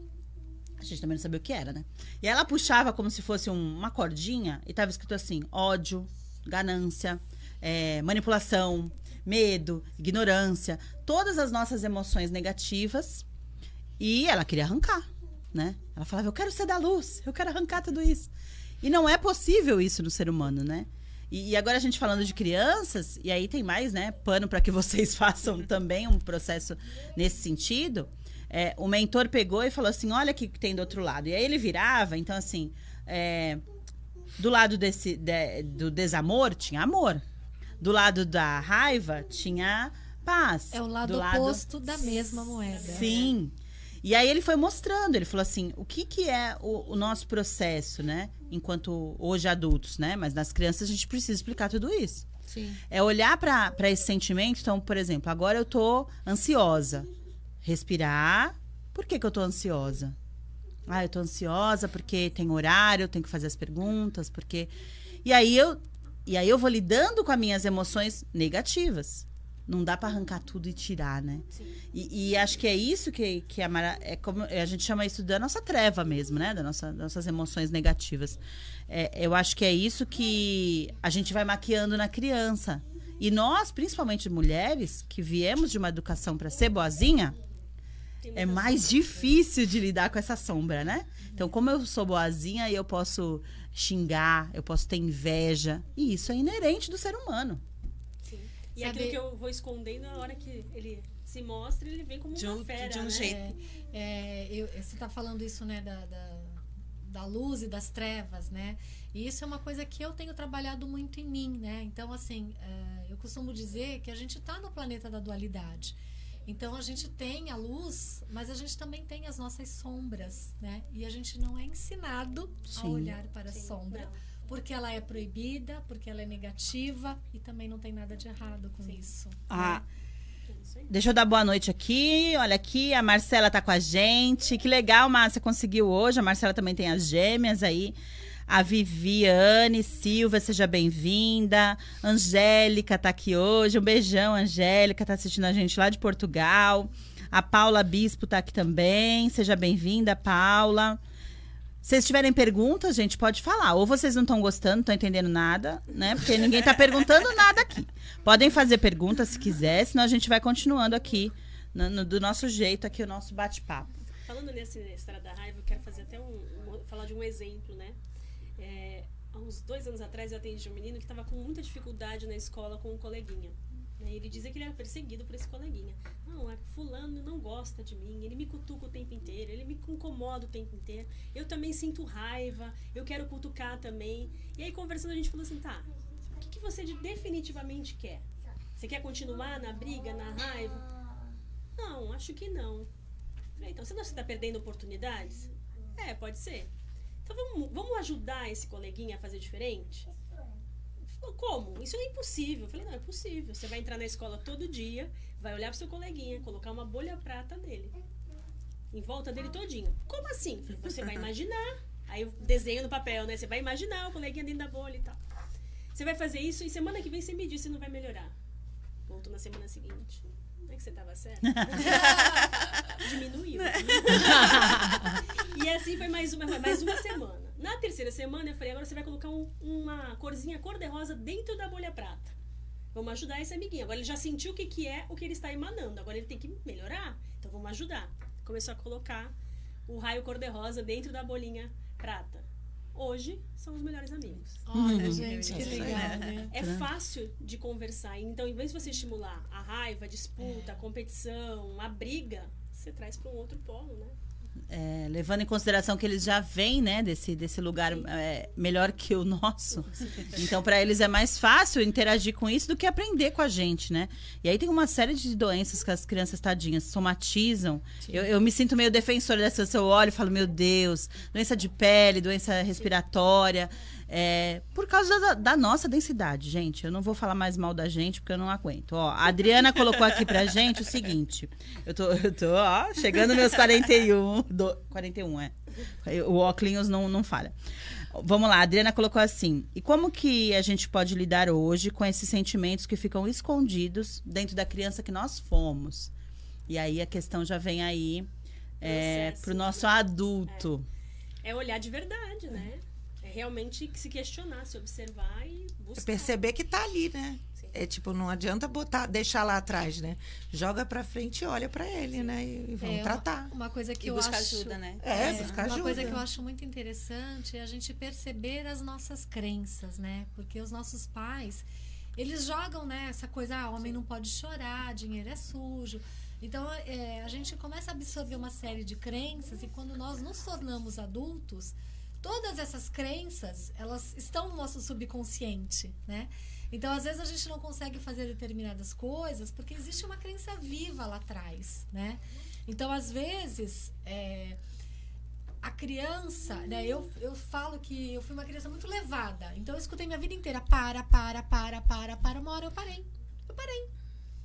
A gente também não sabia o que era, né? E ela puxava como se fosse um, uma cordinha e estava escrito assim: ódio, ganância, é, manipulação, medo, ignorância, todas as nossas emoções negativas. E ela queria arrancar, né? Ela falava: eu quero ser da luz, eu quero arrancar tudo isso. E não é possível isso no ser humano, né? E, e agora a gente falando de crianças, e aí tem mais, né? Pano para que vocês façam também um processo nesse sentido. É, o mentor pegou e falou assim: olha o que tem do outro lado. E aí ele virava, então assim. É, do lado desse, de, do desamor tinha amor. Do lado da raiva tinha paz. É o lado, lado oposto da mesma moeda. Sim. E aí ele foi mostrando, ele falou assim, o que, que é o, o nosso processo, né? Enquanto hoje adultos, né? Mas nas crianças a gente precisa explicar tudo isso. Sim. É olhar para esse sentimento. Então, por exemplo, agora eu tô ansiosa. Respirar. Por que, que eu tô ansiosa? Ah, eu tô ansiosa porque tem horário, eu tenho que fazer as perguntas, porque. E aí eu, e aí eu vou lidando com as minhas emoções negativas. Não dá para arrancar tudo e tirar, né? E, e, acho que é isso que, que a Mara, é como a gente chama isso da nossa treva mesmo, né? Da nossa, das nossas emoções negativas. É, eu acho que é isso que a gente vai maquiando na criança. E nós, principalmente mulheres, que viemos de uma educação para ser boazinha, é mais difícil de lidar com essa sombra, né? Então, como eu sou boazinha, eu posso xingar, eu posso ter inveja. E isso é inerente do ser humano. E Saber... aquilo que eu vou escondendo, na hora que ele se mostra, ele vem como de um, uma fera, de um né? jeito. É, é, eu, você está falando isso, né, da, da, da luz e das trevas, né? E isso é uma coisa que eu tenho trabalhado muito em mim, né? Então, assim, é, eu costumo dizer que a gente está no planeta da dualidade. Então, a gente tem a luz, mas a gente também tem as nossas sombras, né? E a gente não é ensinado Sim. a olhar para Sim. a sombra. Não porque ela é proibida, porque ela é negativa e também não tem nada de errado com Sim. isso. Ah, né? Deixa eu dar boa noite aqui. Olha aqui, a Marcela tá com a gente. Que legal, Márcia conseguiu hoje. A Marcela também tem as gêmeas aí. A Viviane Silva, seja bem-vinda. Angélica tá aqui hoje. Um beijão, Angélica, tá assistindo a gente lá de Portugal. A Paula Bispo tá aqui também. Seja bem-vinda, Paula. Vocês tiverem perguntas, gente, pode falar. Ou vocês não estão gostando, não estão entendendo nada, né? Porque ninguém está perguntando nada aqui. Podem fazer perguntas se quiser, senão a gente vai continuando aqui, no, no, do nosso jeito, aqui o nosso bate-papo. Falando nesse história da raiva, eu quero fazer até um, um falar de um exemplo, né? É, há uns dois anos atrás eu atendi um menino que estava com muita dificuldade na escola com um coleguinha. Né? Ele dizia que ele era perseguido por esse coleguinha. Não, é fulano não gosta de mim, ele me cutuca o tempo inteiro, ele me incomoda o tempo inteiro. Eu também sinto raiva, eu quero cutucar também. E aí, conversando, a gente falou assim, tá, o que, que você definitivamente quer? Você quer continuar na briga, na raiva? Não, acho que não. Falei, então, você não está perdendo oportunidades? É, pode ser. Então, vamos, vamos ajudar esse coleguinha a fazer diferente? Como? Isso é impossível. Eu falei, não, é possível. Você vai entrar na escola todo dia, vai olhar pro seu coleguinha, colocar uma bolha prata nele. Em volta dele todinho. Como assim? Falei, você vai imaginar. Aí eu desenho no papel, né? Você vai imaginar o coleguinha dentro da bolha e tal. Você vai fazer isso e semana que vem você me diz se não vai melhorar. Voltou na semana seguinte. Não é que você tava certo? Diminuiu. e assim foi mais uma, mais uma semana. Na terceira semana, eu falei, agora você vai colocar um, uma corzinha cor-de-rosa dentro da bolha prata. Vamos ajudar esse amiguinho. Agora ele já sentiu o que, que é o que ele está emanando. Agora ele tem que melhorar. Então vamos ajudar. Começou a colocar o raio cor-de-rosa dentro da bolinha prata. Hoje são os melhores amigos. Olha, uhum. gente, que legal, né? É fácil de conversar. Então, em vez de você estimular a raiva, a disputa, a competição, a briga, você traz para um outro polo, né? É, levando em consideração que eles já vêm, né, desse, desse lugar é, melhor que o nosso. Então, para eles é mais fácil interagir com isso do que aprender com a gente, né? E aí tem uma série de doenças que as crianças tadinhas somatizam. Eu, eu, me sinto meio defensora dessa. Eu olho e falo, meu Deus, doença de pele, doença respiratória. É, por causa da, da, nossa densidade, gente. Eu não vou falar mais mal da gente, porque eu não aguento. Ó, a Adriana colocou aqui pra gente o seguinte. Eu tô, eu tô ó, chegando meus 41. Do, 41, é. O óculos não, não falha. Vamos lá, a Adriana colocou assim. E como que a gente pode lidar hoje com esses sentimentos que ficam escondidos dentro da criança que nós fomos? E aí a questão já vem aí é, pro nosso adulto. É, é olhar de verdade, né? Realmente se questionar, se observar e buscar. Perceber que tá ali, né? Sim. É tipo, não adianta botar, deixar lá atrás, né? Joga para frente e olha para ele, Sim. né? E, vamos é, tratar. Uma, uma, coisa que e eu buscar acho, ajuda, né? É, é buscar uma ajuda. Uma coisa que eu acho muito interessante é a gente perceber as nossas crenças, né? Porque os nossos pais, eles jogam, né? Essa coisa, ah, homem Sim. não pode chorar, dinheiro é sujo. Então, é, a gente começa a absorver uma série de crenças e quando nós nos tornamos adultos, todas essas crenças, elas estão no nosso subconsciente, né? Então, às vezes a gente não consegue fazer determinadas coisas porque existe uma crença viva lá atrás, né? Então, às vezes, é, a criança, né? Eu, eu falo que eu fui uma criança muito levada. Então, eu escutei minha vida inteira: para, para, para, para, para. Uma hora eu parei. Eu parei.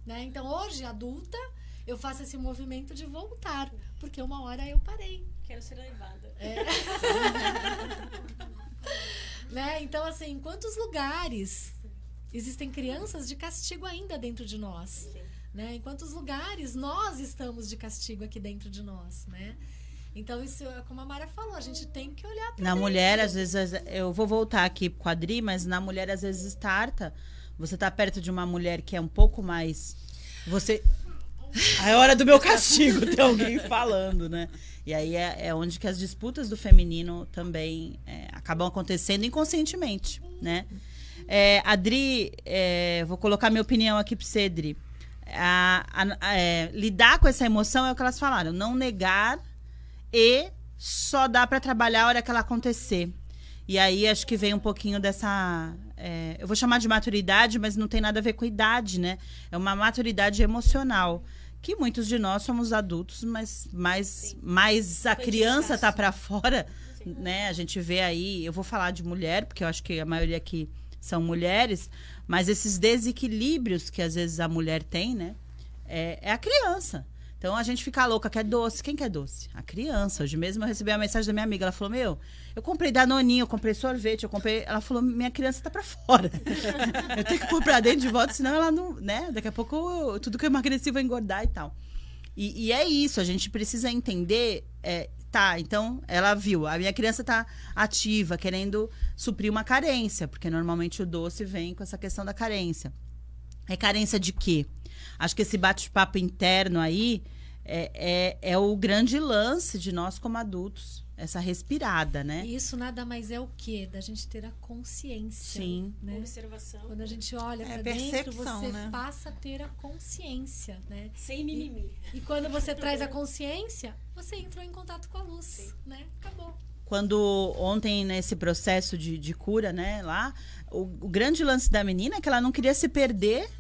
Né? Então, hoje, adulta, eu faço esse movimento de voltar. Porque uma hora eu parei. Quero ser levada. É. né? Então, assim, em quantos lugares existem crianças de castigo ainda dentro de nós? Né? Em quantos lugares nós estamos de castigo aqui dentro de nós, né? Então, isso, é como a Mara falou, a gente tem que olhar para Na dentro. mulher, às vezes, eu vou voltar aqui pro quadri, mas na mulher, às vezes, starta. Você tá perto de uma mulher que é um pouco mais. Você. É hora do meu castigo, tem alguém falando, né? E aí é, é, onde que as disputas do feminino também é, acabam acontecendo inconscientemente, né? É, Adri, é, vou colocar minha opinião aqui para você, Adri. A, a, é, lidar com essa emoção é o que elas falaram. Não negar e só dá para trabalhar a hora que ela acontecer. E aí acho que vem um pouquinho dessa. É, eu vou chamar de maturidade, mas não tem nada a ver com idade, né? É uma maturidade emocional. Que muitos de nós somos adultos, mas mais, mais a Foi criança desgaste. tá para fora, né? A gente vê aí, eu vou falar de mulher, porque eu acho que a maioria aqui são mulheres, mas esses desequilíbrios que às vezes a mulher tem, né? É, é a criança. Então a gente fica louca, quer doce. Quem quer doce? A criança. Hoje mesmo eu recebi uma mensagem da minha amiga. Ela falou: Meu, eu comprei Danoninho, eu comprei sorvete, eu comprei. Ela falou: Minha criança tá pra fora. eu tenho que pôr pra dentro de volta, senão ela não. né? Daqui a pouco eu- tudo que eu emagreci vai engordar e tal. E, e é isso, a gente precisa entender. é, tá, então ela viu, a minha criança tá ativa, querendo suprir uma carência, porque normalmente o doce vem com essa questão da carência. É carência de quê? Acho que esse bate-papo interno aí é, é, é o grande lance de nós como adultos. Essa respirada, né? E isso nada mais é o quê? Da gente ter a consciência. Sim. Né? Observação. Quando a gente olha É pra dentro, você né? passa a ter a consciência, né? Sem mimimi. E quando você traz a consciência, você entrou em contato com a luz, né? Acabou. Quando ontem, nesse processo de, de cura, né, lá, o, o grande lance da menina é que ela não queria se perder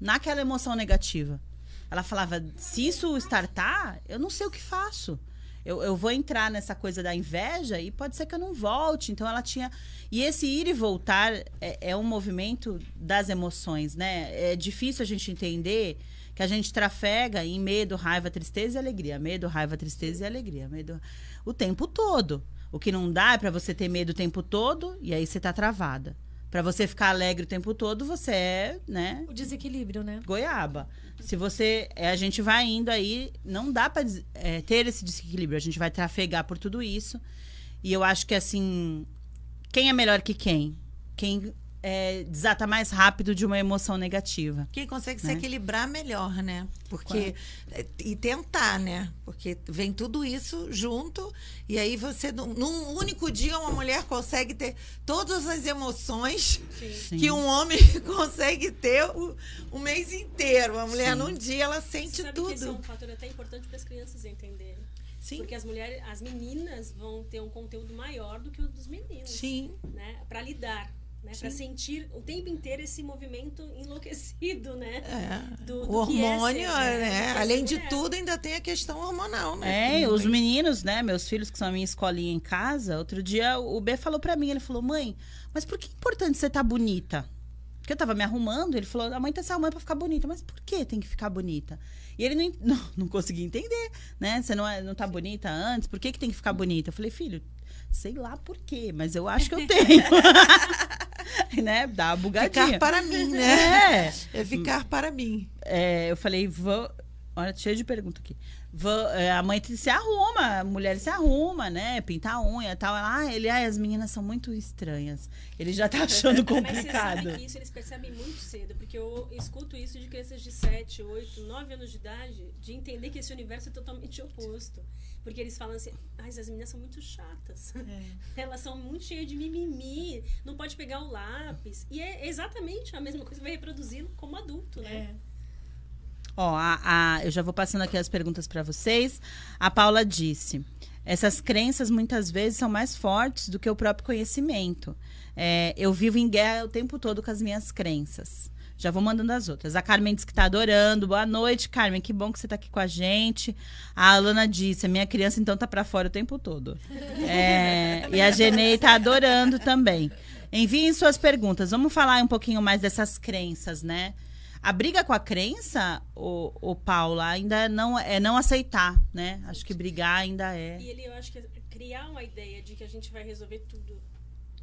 naquela emoção negativa. Ela falava: se isso startar, eu não sei o que faço. Eu, eu vou entrar nessa coisa da inveja e pode ser que eu não volte. Então ela tinha. E esse ir e voltar é, é um movimento das emoções, né? É difícil a gente entender que a gente trafega em medo, raiva, tristeza e alegria. Medo, raiva, tristeza e alegria. Medo o tempo todo. O que não dá é para você ter medo o tempo todo e aí você tá travada. Para você ficar alegre o tempo todo, você é, né, O desequilíbrio, né? goiaba. Se você. é, a gente vai indo aí, não dá pra des- é, ter esse desequilíbrio. A gente vai trafegar por tudo isso. E eu acho que assim. Quem é melhor que quem? Quem é, desata mais rápido de uma emoção negativa. Quem consegue se Né? equilibrar melhor, né? Porque e tentar, né? Porque vem tudo isso junto e aí você num, único dia uma mulher consegue ter todas as emoções Sim. que um homem consegue ter o, o mês inteiro. A mulher Sim. num dia ela Você sente que esse é um tudo. fator até importante para as crianças entenderem. Sim. Porque as mulheres, as meninas vão ter um conteúdo maior do que o dos meninos. Sim. Né? Para lidar. Né? Para sentir o tempo inteiro esse movimento enlouquecido, né? É. Do- o do que é hormônio, ser, né? Né? é ser Além de mulher. tudo, ainda tem a questão hormonal, né? É, Que os vem- meninos, né, meus filhos que são a minha escolinha em casa, outro dia o B falou pra mim, ele falou: "Mãe, mas por que é importante você estar bonita?" Porque eu tava me arrumando, ele falou: "A mãe tá se arrumando pra ficar bonita, mas por que tem que ficar bonita?" E ele não, não, não conseguia entender, né? Você não, é, não tá bonita antes, por que, que tem que ficar bonita? Eu falei, filho, sei lá por quê, mas eu acho que eu tenho. né? Dá uma bugadinha. Ficar para mim, né? É. É ficar para mim. É, eu falei, vou. Olha, cheio de pergunta aqui. É, a mãe se arruma, a mulher se arruma, né? Pintar a unha e tal. Ela, ah, ele, ai, as meninas são muito estranhas. Ele já tá achando Mas você complicado. sabe que isso eles percebem muito cedo, porque eu escuto isso de crianças de 7, 8, 9 anos de idade, de entender que esse universo é totalmente oposto. Porque eles falam assim, ai, as meninas são muito chatas. Elas são muito cheias de mimimi, não pode pegar o lápis. E é exatamente a mesma coisa, vai reproduzi-lo como adulto, né? É. Ó, a, a- eu já vou passando aqui as perguntas para vocês. A Paula disse: essas crenças muitas vezes são mais fortes do que o próprio conhecimento. É, eu vivo em guerra o tempo todo com as minhas crenças. Já vou mandando as outras. A Carmen disse que tá adorando. Boa noite, Carmen. Que bom que você tá aqui com a gente. A Alana disse: a minha criança então tá para fora o tempo todo. É, e a Genei tá adorando também. Enviem suas perguntas. Vamos falar um pouquinho mais dessas crenças, né? A briga com a crença, o, o Paula, ainda não é não aceitar, né? Acho que brigar ainda é. E ele, eu acho que criar uma ideia de que a gente vai resolver tudo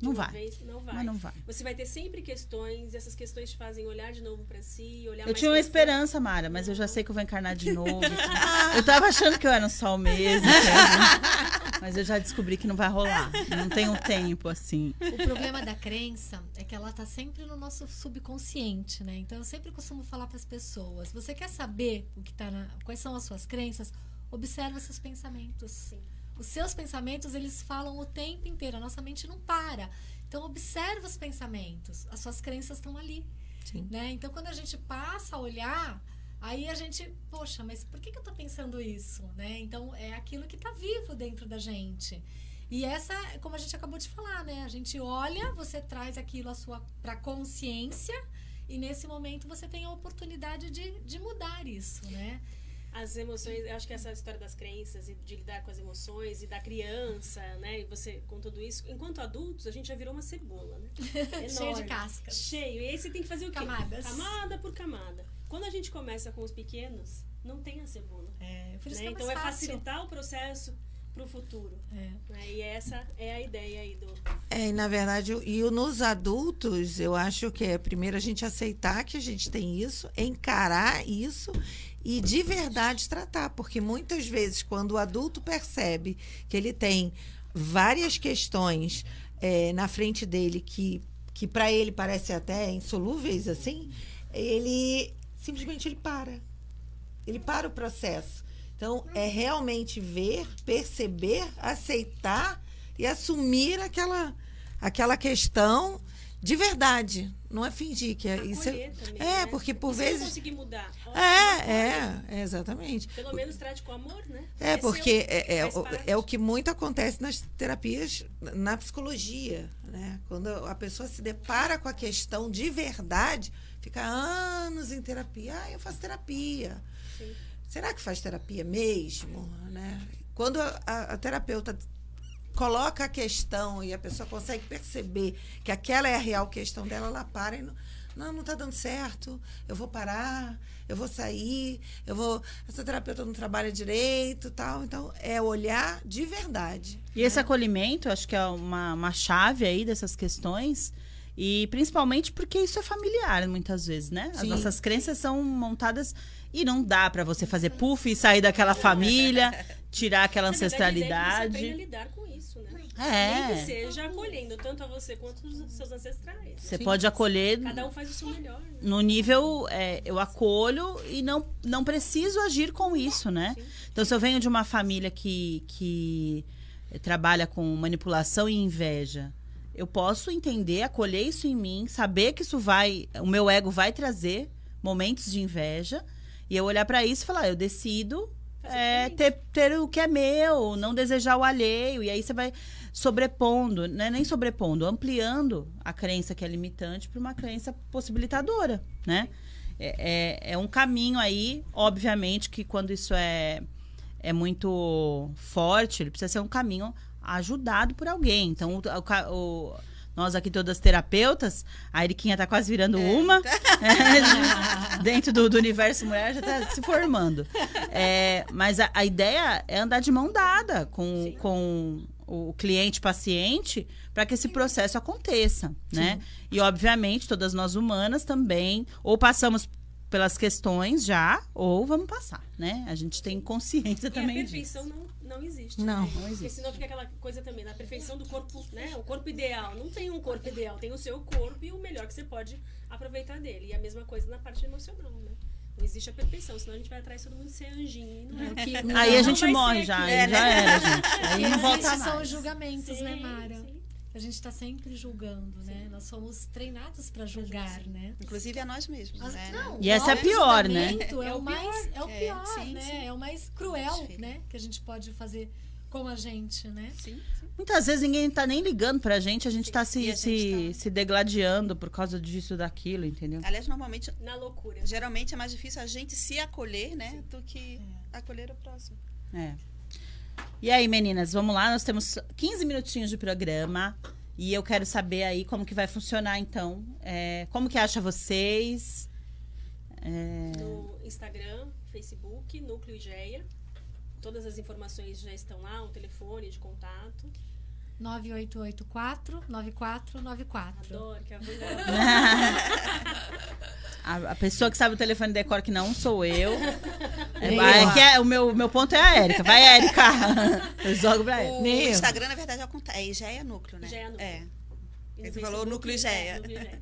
Não vai. vez, não vai. Mas não vai. Você vai ter sempre questões, e essas questões te fazem olhar de novo pra si, olhar Eu mais tinha uma esperança, Mara, mas eu já sei que eu vou encarnar de novo. Eu tava achando que eu era um sol mesmo, sabe? mas eu já descobri que não vai rolar. Não tenho tempo, assim. O problema da crença é que ela tá sempre no nosso subconsciente, né? Então eu sempre costumo falar para as pessoas: você quer saber o que tá na, quais são as suas crenças? Observa seus pensamentos. Os seus pensamentos, eles falam o tempo inteiro, a nossa mente não para. Então observa os pensamentos, as suas crenças estão ali, Sim. né? Então quando a gente passa a olhar Aí a gente, poxa, mas por que, que eu tô pensando isso, né? Então é aquilo que tá vivo dentro da gente. E essa, como a gente acabou de falar, né? A gente olha, você traz aquilo a sua para consciência e nesse momento você tem a oportunidade de, de mudar isso, né? As emoções, eu acho que essa história das crenças e de lidar com as emoções e da criança, né? E você com tudo isso, enquanto adultos, a gente já virou uma cebola, né? Cheio de cascas. Cheio. E aí você tem que fazer o quê? Camadas. Camada por camada. Quando a gente começa com os pequenos, não tem a cebola. É, por isso né? que é Então mais é fácil. facilitar o processo para o futuro. É. né? E essa é a ideia aí do. É, e na verdade, e nos adultos, eu acho que é primeiro a gente aceitar que a gente tem isso, encarar isso e de verdade tratar. Porque muitas vezes, quando o adulto percebe que ele tem várias questões é, na frente dele que, que para ele parece até insolúveis, assim, ele simplesmente ele para. Ele para o processo. Então, é realmente ver, perceber, aceitar e assumir aquela, aquela questão de verdade. Não é fingir que é isso. Acolher também, É, né? porque por E se vezes. não conseguir mudar. É, é, é, exatamente. Pelo menos trate com amor, né? É, Esse porque é, é, o- é o que muito acontece nas terapias, na psicologia. Né? Quando a pessoa se depara com a questão de verdade, fica anos em terapia. Ah, eu faço terapia. Sim. Será que faz terapia mesmo? Né? Quando a, a- terapeuta coloca a questão e a pessoa consegue perceber que aquela é a real questão dela, ela para e não, não, não está dando certo, eu vou parar, eu vou sair, eu vou. Essa terapeuta não trabalha direito tal. Então, é olhar de verdade. E esse acolhimento, acho que é uma, uma chave aí dessas questões. E principalmente porque isso é familiar, muitas vezes, né? As Sim. nossas crenças são montadas e não dá pra você fazer puff e sair daquela família, tirar aquela é que Você a ancestralidade. lidar com isso, né? Nem que É. seja acolhendo tanto a você quanto os seus ancestrais. Você pode acolher Cada um faz o seu melhor. Né? no nível é, eu acolho e não, não preciso agir com isso, né? Então, se eu venho de uma família que, que trabalha com manipulação e inveja, eu posso entender, acolher isso em mim, saber que isso vai, o meu ego vai trazer momentos de inveja e eu olhar pra isso e falar, eu decido é, ter, ter o que é meu, não desejar o alheio. E aí você vai sobrepondo, né? nem sobrepondo, ampliando a crença que é limitante para uma crença possibilitadora, né? É, é, é um caminho aí, obviamente, que quando isso é, é muito forte, ele precisa ser um caminho ajudado por alguém. Então, o, o o- nós aqui todas terapeutas, a Eriquinha tá quase virando uma. É, dentro do, do universo mulher já tá se formando. É, mas a, a ideia é andar de mão dada com, com o cliente paciente para que esse processo aconteça, né? E obviamente todas nós humanas também ou passamos pelas questões já ou vamos passar, né? A gente tem consciência E a também disso. perfeição não, não existe. Não, né? não Porque existe. senão fica aquela coisa também, na perfeição do corpo, né? O corpo ideal. Não tem um corpo ideal, tem o seu corpo e o melhor que você pode aproveitar dele. E a mesma coisa na parte emocional, né? Não existe a perfeição, senão a gente vai atrás de todo mundo ser anjinho. E não é o que- Aí a não gente morre já, aquilo. aí já era, gente. Aí E não volta existe são os mais. julgamentos, né, Sim, Mara? sim. A gente está sempre julgando, né? Nós somos treinados para julgar, né? Inclusive a nós mesmos, As- né? não, E essa é o pior, né? É, É o o mais, é o É, pior, sim, né? sim. É o mais cruel, né? Que a gente pode fazer com a gente, né? Sim, sim. Muitas vezes ninguém tá nem ligando pra gente, a gente tá E se, a gente se, tá- se degladiando por causa disso, daquilo, entendeu? Aliás, normalmente, Na loucura. geralmente é mais difícil a gente se acolher, né? Do que acolher o próximo. É. E aí, meninas, vamos lá. Nós temos 15 minutinhos de programa. E eu quero saber aí como que vai funcionar, então. É, como que acha vocês? É, No Instagram, Facebook, Núcleo IGEA. Todas as informações já estão lá, o telefone de contato. 9884 9494. Adoro, que a a, a pessoa que sabe o telefone de decor que não sou eu. É, vai- que é- o meu, meu ponto é a Érica. Vai, Érica! Eu jogo pra ela. O Nem eu. Instagram, na verdade, é é IGEA Núcleo, né? IGEA Núcleo. É. E Facebook, falou Núcleo é, IGEA. Núcleo IGEA.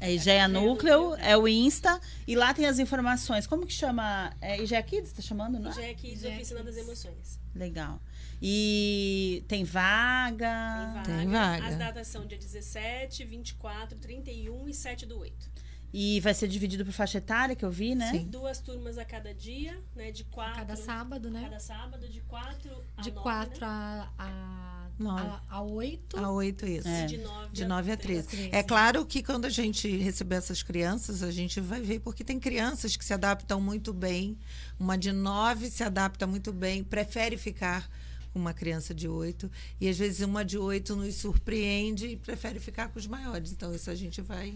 É IGEA Núcleo, é o Insta. E lá tem as informações. Como que chama? É IGEA Kids, tá chamando, não é? IGEA Kids, IGEA Oficina das. Emoções. Legal. E tem vaga? Tem vaga. Tem vaga. As datas são dia 17, 24, 31 e 7 do 8. E vai ser dividido por faixa etária, que eu vi, né? Sim. Duas turmas a cada dia, né? De quatro. Cada sábado, né? Cada sábado, de quatro a De nove, 4 né? a, a, Nove. a, a 8. A oito, isso. É. De nove, De 9 a 13. 13. É claro que quando a gente receber essas crianças, a gente vai ver, porque tem crianças que se adaptam muito bem. Uma de 9 se adapta muito bem, prefere ficar uma criança de 8. E às vezes uma de 8 nos surpreende e prefere ficar com os maiores. Então, isso a gente vai.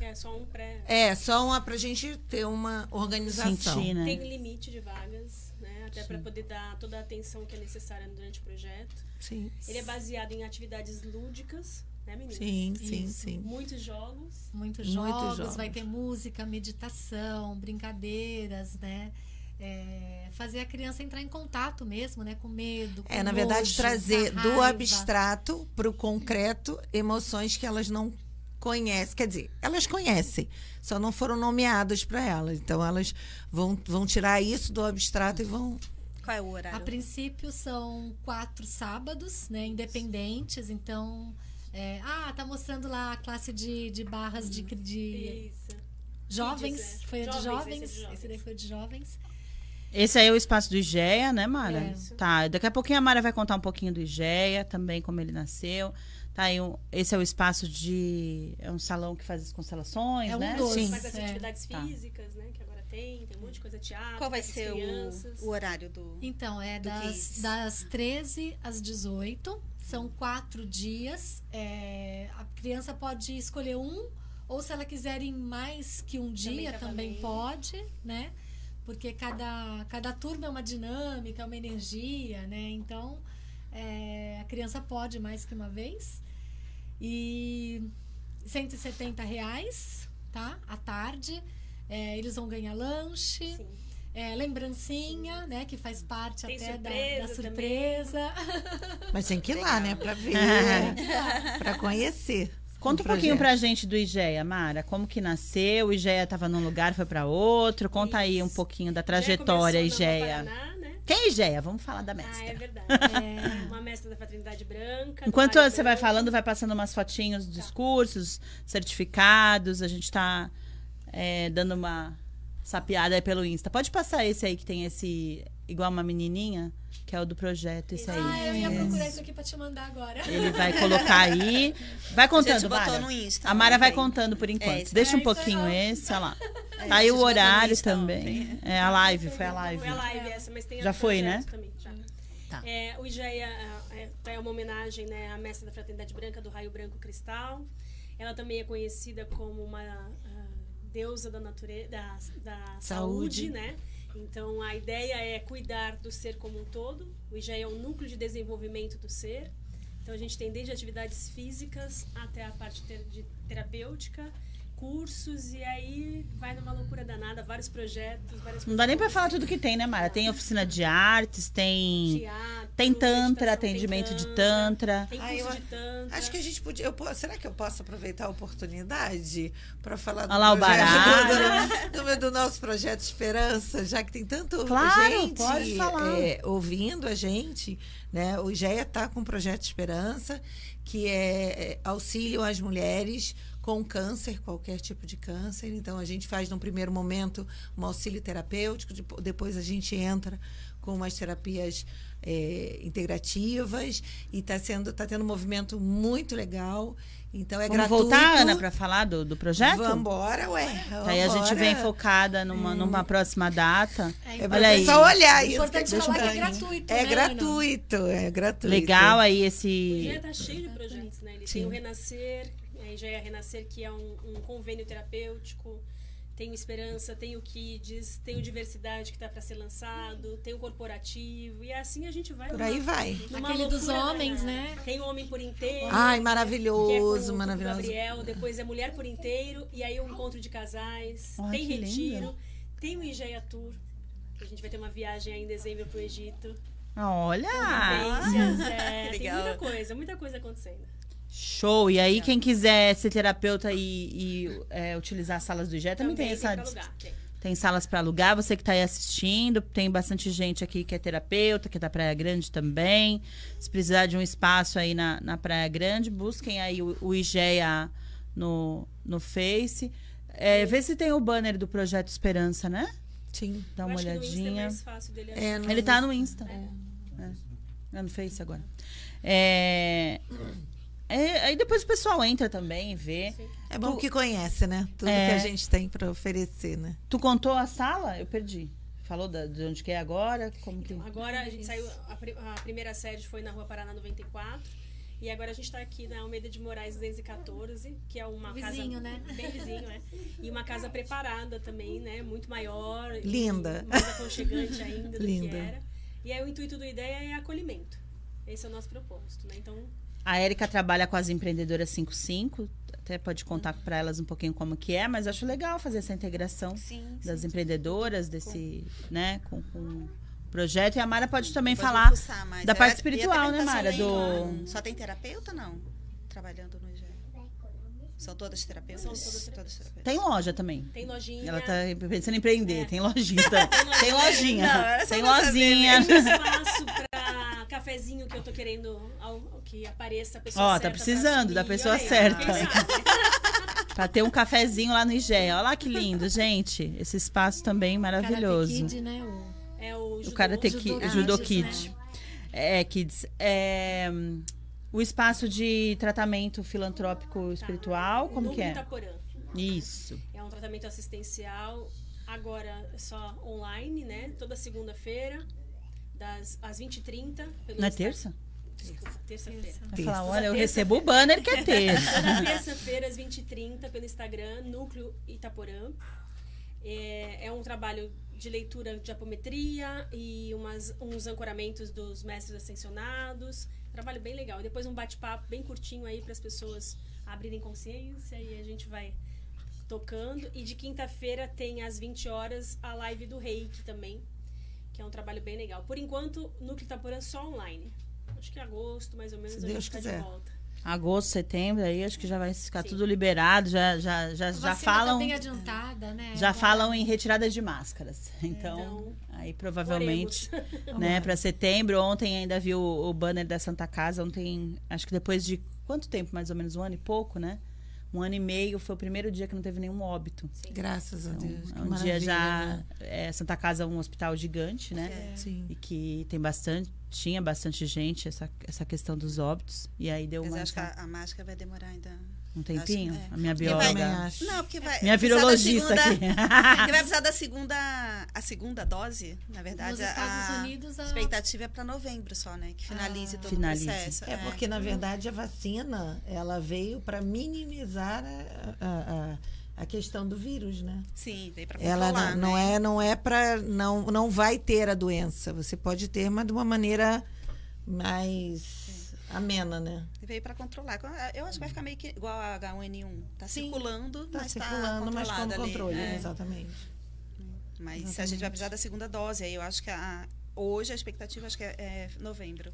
É só um pré. É, só uma pra gente ter uma organização. Sentir, né? Tem limite de vagas, né? Até para poder dar toda a atenção que é necessária durante o projeto. Sim. Ele é baseado em atividades lúdicas, né, meninas? Sim, sim, Isso. sim. Muitos jogos. Muitos Muitos jogos, jogos. vai ter música, meditação, brincadeiras, né? É, fazer a criança entrar em contato mesmo, né? Com medo. Com É, na verdade, trazer do abstrato para o concreto emoções que elas não conhecem. Quer dizer, elas conhecem, só não foram nomeadas para elas. Então, elas vão, vão tirar isso do abstrato e vão. Qual é o horário? A princípio são quatro sábados, né? Independentes, então. é, ah, tá mostrando lá a classe de, de barras de, de Isso. jovens. Kids, é. Foi a de Jovens, jovens. esse é de jovens. Esse daí foi de jovens. Esse aí é o espaço do IGEA, né, Mara? É. Tá, daqui a pouquinho a Mara vai contar um pouquinho do IGEA, também como ele nasceu. Tá aí, um, esse é o espaço de... É um salão que faz as constelações, É um né? dos. Sim. Mas as É, atividades tá. físicas, né? Que agora tem, tem um monte de coisa, teatro. Qual vai ser crianças. o, o horário do. Então, é Do das, das 13 às 18. São quatro dias. É, a criança pode escolher um, ou se ela quiser ir mais que um dia, tá também, valendo. pode, né? Porque cada, cada turma é uma dinâmica, é uma energia, né? Então, é, a criança pode mais que uma vez. E 170 reais, tá? À tarde. É, eles vão ganhar lanche. Sim. É, lembrancinha, né? Que faz parte Tem até da, surpresa da surpresa. Mas tem que ir lá, né? Para ver, para conhecer. Conta um o pouquinho pra projeto. gente do IGEA, Mara. Como que nasceu? O IGEA estava num lugar, foi para outro. Conta aí um Isso. pouquinho da trajetória, IGEA. Paraná, né? Quem é IGEA? Vamos falar da Ah, é mestra. verdade. É. Uma mestra da Fraternidade Branca. Enquanto você vai Branco. falando, vai passando umas fotinhos dos discursos, certificados. A gente tá é, dando uma sapiada aí pelo Insta. Pode passar esse aí que tem esse. Igual uma menininha, que é o do projeto, esse aí. Ah, eu ia procurar isso aqui pra te mandar agora. Ele vai colocar aí. Vai contando, a gente botou Mara. no Insta. A Mara vai contando por enquanto. esse- Deixa um é, isso pouquinho aí. esse, olha lá. É, Tá aí o horário também. ontem. É a live, foi a live. Foi a live essa, mas tem Já a foi, né? Também, já. Tá. É, o IGEA é, é uma homenagem né, à mestra da Fraternidade Branca do Raio Branco Cristal. Ela também é conhecida como uma ah, deusa da natureza, da, da saúde. Saúde. né? Então a ideia é cuidar do ser como um todo. O IGEA é um núcleo de desenvolvimento do ser. Então a gente tem desde atividades físicas até a parte ter- de terapêutica, cursos e aí vai numa loucura danada, vários projetos, várias Não dá nem pra coisas. falar tudo que tem, né, Mara? Tem oficina de artes, tem. Teatro, Tem tantra, atendimento de tem tantra. Tem Ah, curso eu de tantra. Acho que a gente podia. Eu, será que eu posso aproveitar a oportunidade para falar do Olha lá o projeto do, do, do nosso projeto Esperança, já que tem tanto Claro, gente pode falar. é, ouvindo a gente, né? O GEA está com o projeto Esperança, que é, é auxílio às mulheres com câncer, qualquer tipo de câncer. Então a gente faz num primeiro momento um auxílio terapêutico, depo- depois a gente entra com umas terapias é, integrativas e está sendo tá tendo um movimento muito legal. Então é Vamos gratuito. voltar, Ana, pra falar do, do projeto? Vambora, ué. Aí a gente vambora. vem focada numa, numa próxima data. É Olha pra aí. pessoal olhar É isso. importante que falar que é gratuito, É né, Ana? gratuito, é gratuito. Legal aí O esse. IGEA está cheio de projetos, né? Ele Sim. tem o Renascer, a IGEA Renascer, que é um, um convênio terapêutico. Tem o Esperança, tem o Kids, tem o Diversidade que está para ser lançado, tem o Corporativo. E assim a gente vai. Por numa- aí vai. numa Aquele dos loucura homens, né? Tem o Homem por Inteiro. Ai, que é maravilhoso, com o maravilhoso. Gabriel, depois é Mulher por Inteiro, e aí o Encontro de Casais, Ai, tem Retiro, lindo. tem o IGEA Tour, que a gente vai ter uma viagem aí em dezembro pro Egito. Olha! Vivências, é, tem muita coisa, muita coisa acontecendo. Show! E aí, quem quiser ser terapeuta e, e, é, utilizar as salas do IGE, também, tem essa. tem. Tem salas para alugar, você que está aí assistindo. Tem bastante gente aqui que é terapeuta, que é da Praia Grande também. Se precisar de um espaço aí na, na Praia Grande, busquem aí o, o IGEA no, no Face. É, vê se tem o banner do Projeto Esperança, né? Sim. Dá uma acho que no Insta é olhadinha. mais fácil dele É, Ele tá no Insta. É. É no Face agora. É, é, aí depois o pessoal entra também e vê. Sim. É bom Tu- que conhece, né? Tudo É. que a gente tem para oferecer, né? Tu contou a sala? Eu perdi. Falou da- de onde que é agora? Como que... Agora a gente saiu, a, a primeira sede foi na Rua Paraná 94. E agora a gente está aqui na Almeida de Moraes 214, que é uma Vizinho, casa né? bem vizinho, né? E uma casa preparada também, né? Muito maior, Linda. mais aconchegante ainda do Linda. que era. E aí o intuito do ideia é acolhimento. Esse é o nosso propósito, né? Então, A Érica trabalha com as empreendedoras 55. Até pode contar para elas um pouquinho como que é, mas acho legal fazer essa integração Sim, das sim. empreendedoras, desse, né, com, com o projeto. E a Mara pode também Pode falar da parte espiritual, né, Mara? Do... Só tem terapeuta, não? Trabalhando no. São todas terapeutas? São todas terapeutas. Tem loja também. tem lojinha. Ela tá pensando em empreender. É. Tem lojinha. tá? Tem lojinha. Não, era só tem pra lojinha. Tem espaço para cafezinho que eu tô querendo ao- que apareça a pessoa Ó, certa tá pra precisando da pessoa aí, certa. Pra ter um cafezinho lá no IGEA. Olha lá que lindo, gente. Esse espaço também maravilhoso. Karate Kid, né? O... É o, O judô, Karate Judô Kid. Kids, Judô né? É, Kids. É, o espaço de tratamento filantrópico espiritual, como Núcleo que é? Itaporã. Isso. É um tratamento assistencial, agora só online, né? Toda segunda-feira, das às 20h30. pelo Não é Insta- terça? Terça-feira. Terça. Vai falar, Terça. olha, eu recebo o banner que é terça. Toda terça-feira, às 20h30, pelo Instagram, Núcleo Itaporã. É, é um trabalho de leitura de apometria e umas, uns ancoramentos dos mestres ascensionados. Trabalho bem legal. Depois um bate-papo bem curtinho aí para as pessoas abrirem consciência e a gente vai tocando. E de quinta-feira tem às 20 horas a live do Reiki também, que é um trabalho bem legal. Por enquanto, Núcleo Itaporã só online. Acho que em agosto, mais ou menos, Se a Deus gente tá quiser. de volta. Agosto, setembro, aí acho que já vai ficar Sim. tudo liberado. Já, já, já, A já vacina falam. Tá bem adiantada, né? Já Agora- falam em retirada de máscaras. Então, Então, aí provavelmente, Oremos. né, para setembro. Ontem ainda vi o, o banner da Santa Casa. Ontem, acho que depois de quanto tempo? Mais ou menos um ano e pouco, né? Um ano e meio foi o primeiro dia que não teve nenhum óbito. Graças a Deus. É que um dia já. né? é, Santa Casa é um hospital gigante, né? É. Sim. E que tem bastante, tinha bastante gente, essa, essa questão dos óbitos. E aí deu Mas uma, acho que a, a máscara vai demorar ainda. um tempinho. acho é. A minha vai- bióloga. Acho. Não, porque vai. Minha virologista segunda- aqui. Porque vai precisar da segunda, a segunda dose, na verdade. Nos Estados a Unidos, a- expectativa é para novembro só, né? Que finalize Ah. todo Finalize. o processo. É porque, na verdade, a vacina ela veio para minimizar a, a, a, a questão do vírus, né? Sim, veio para Ela controlar, não, não né? é, não é para não, não vai ter a doença. Você pode ter, mas de uma maneira mais amena, né? Veio para controlar. Eu acho que vai ficar meio que igual a H1N1. Tá Sim, circulando, Tá mas circulando, tá mas com ali. controle, É. exatamente. Mas a gente vai precisar da segunda dose. Aí eu acho que a, hoje a expectativa acho que é, é novembro.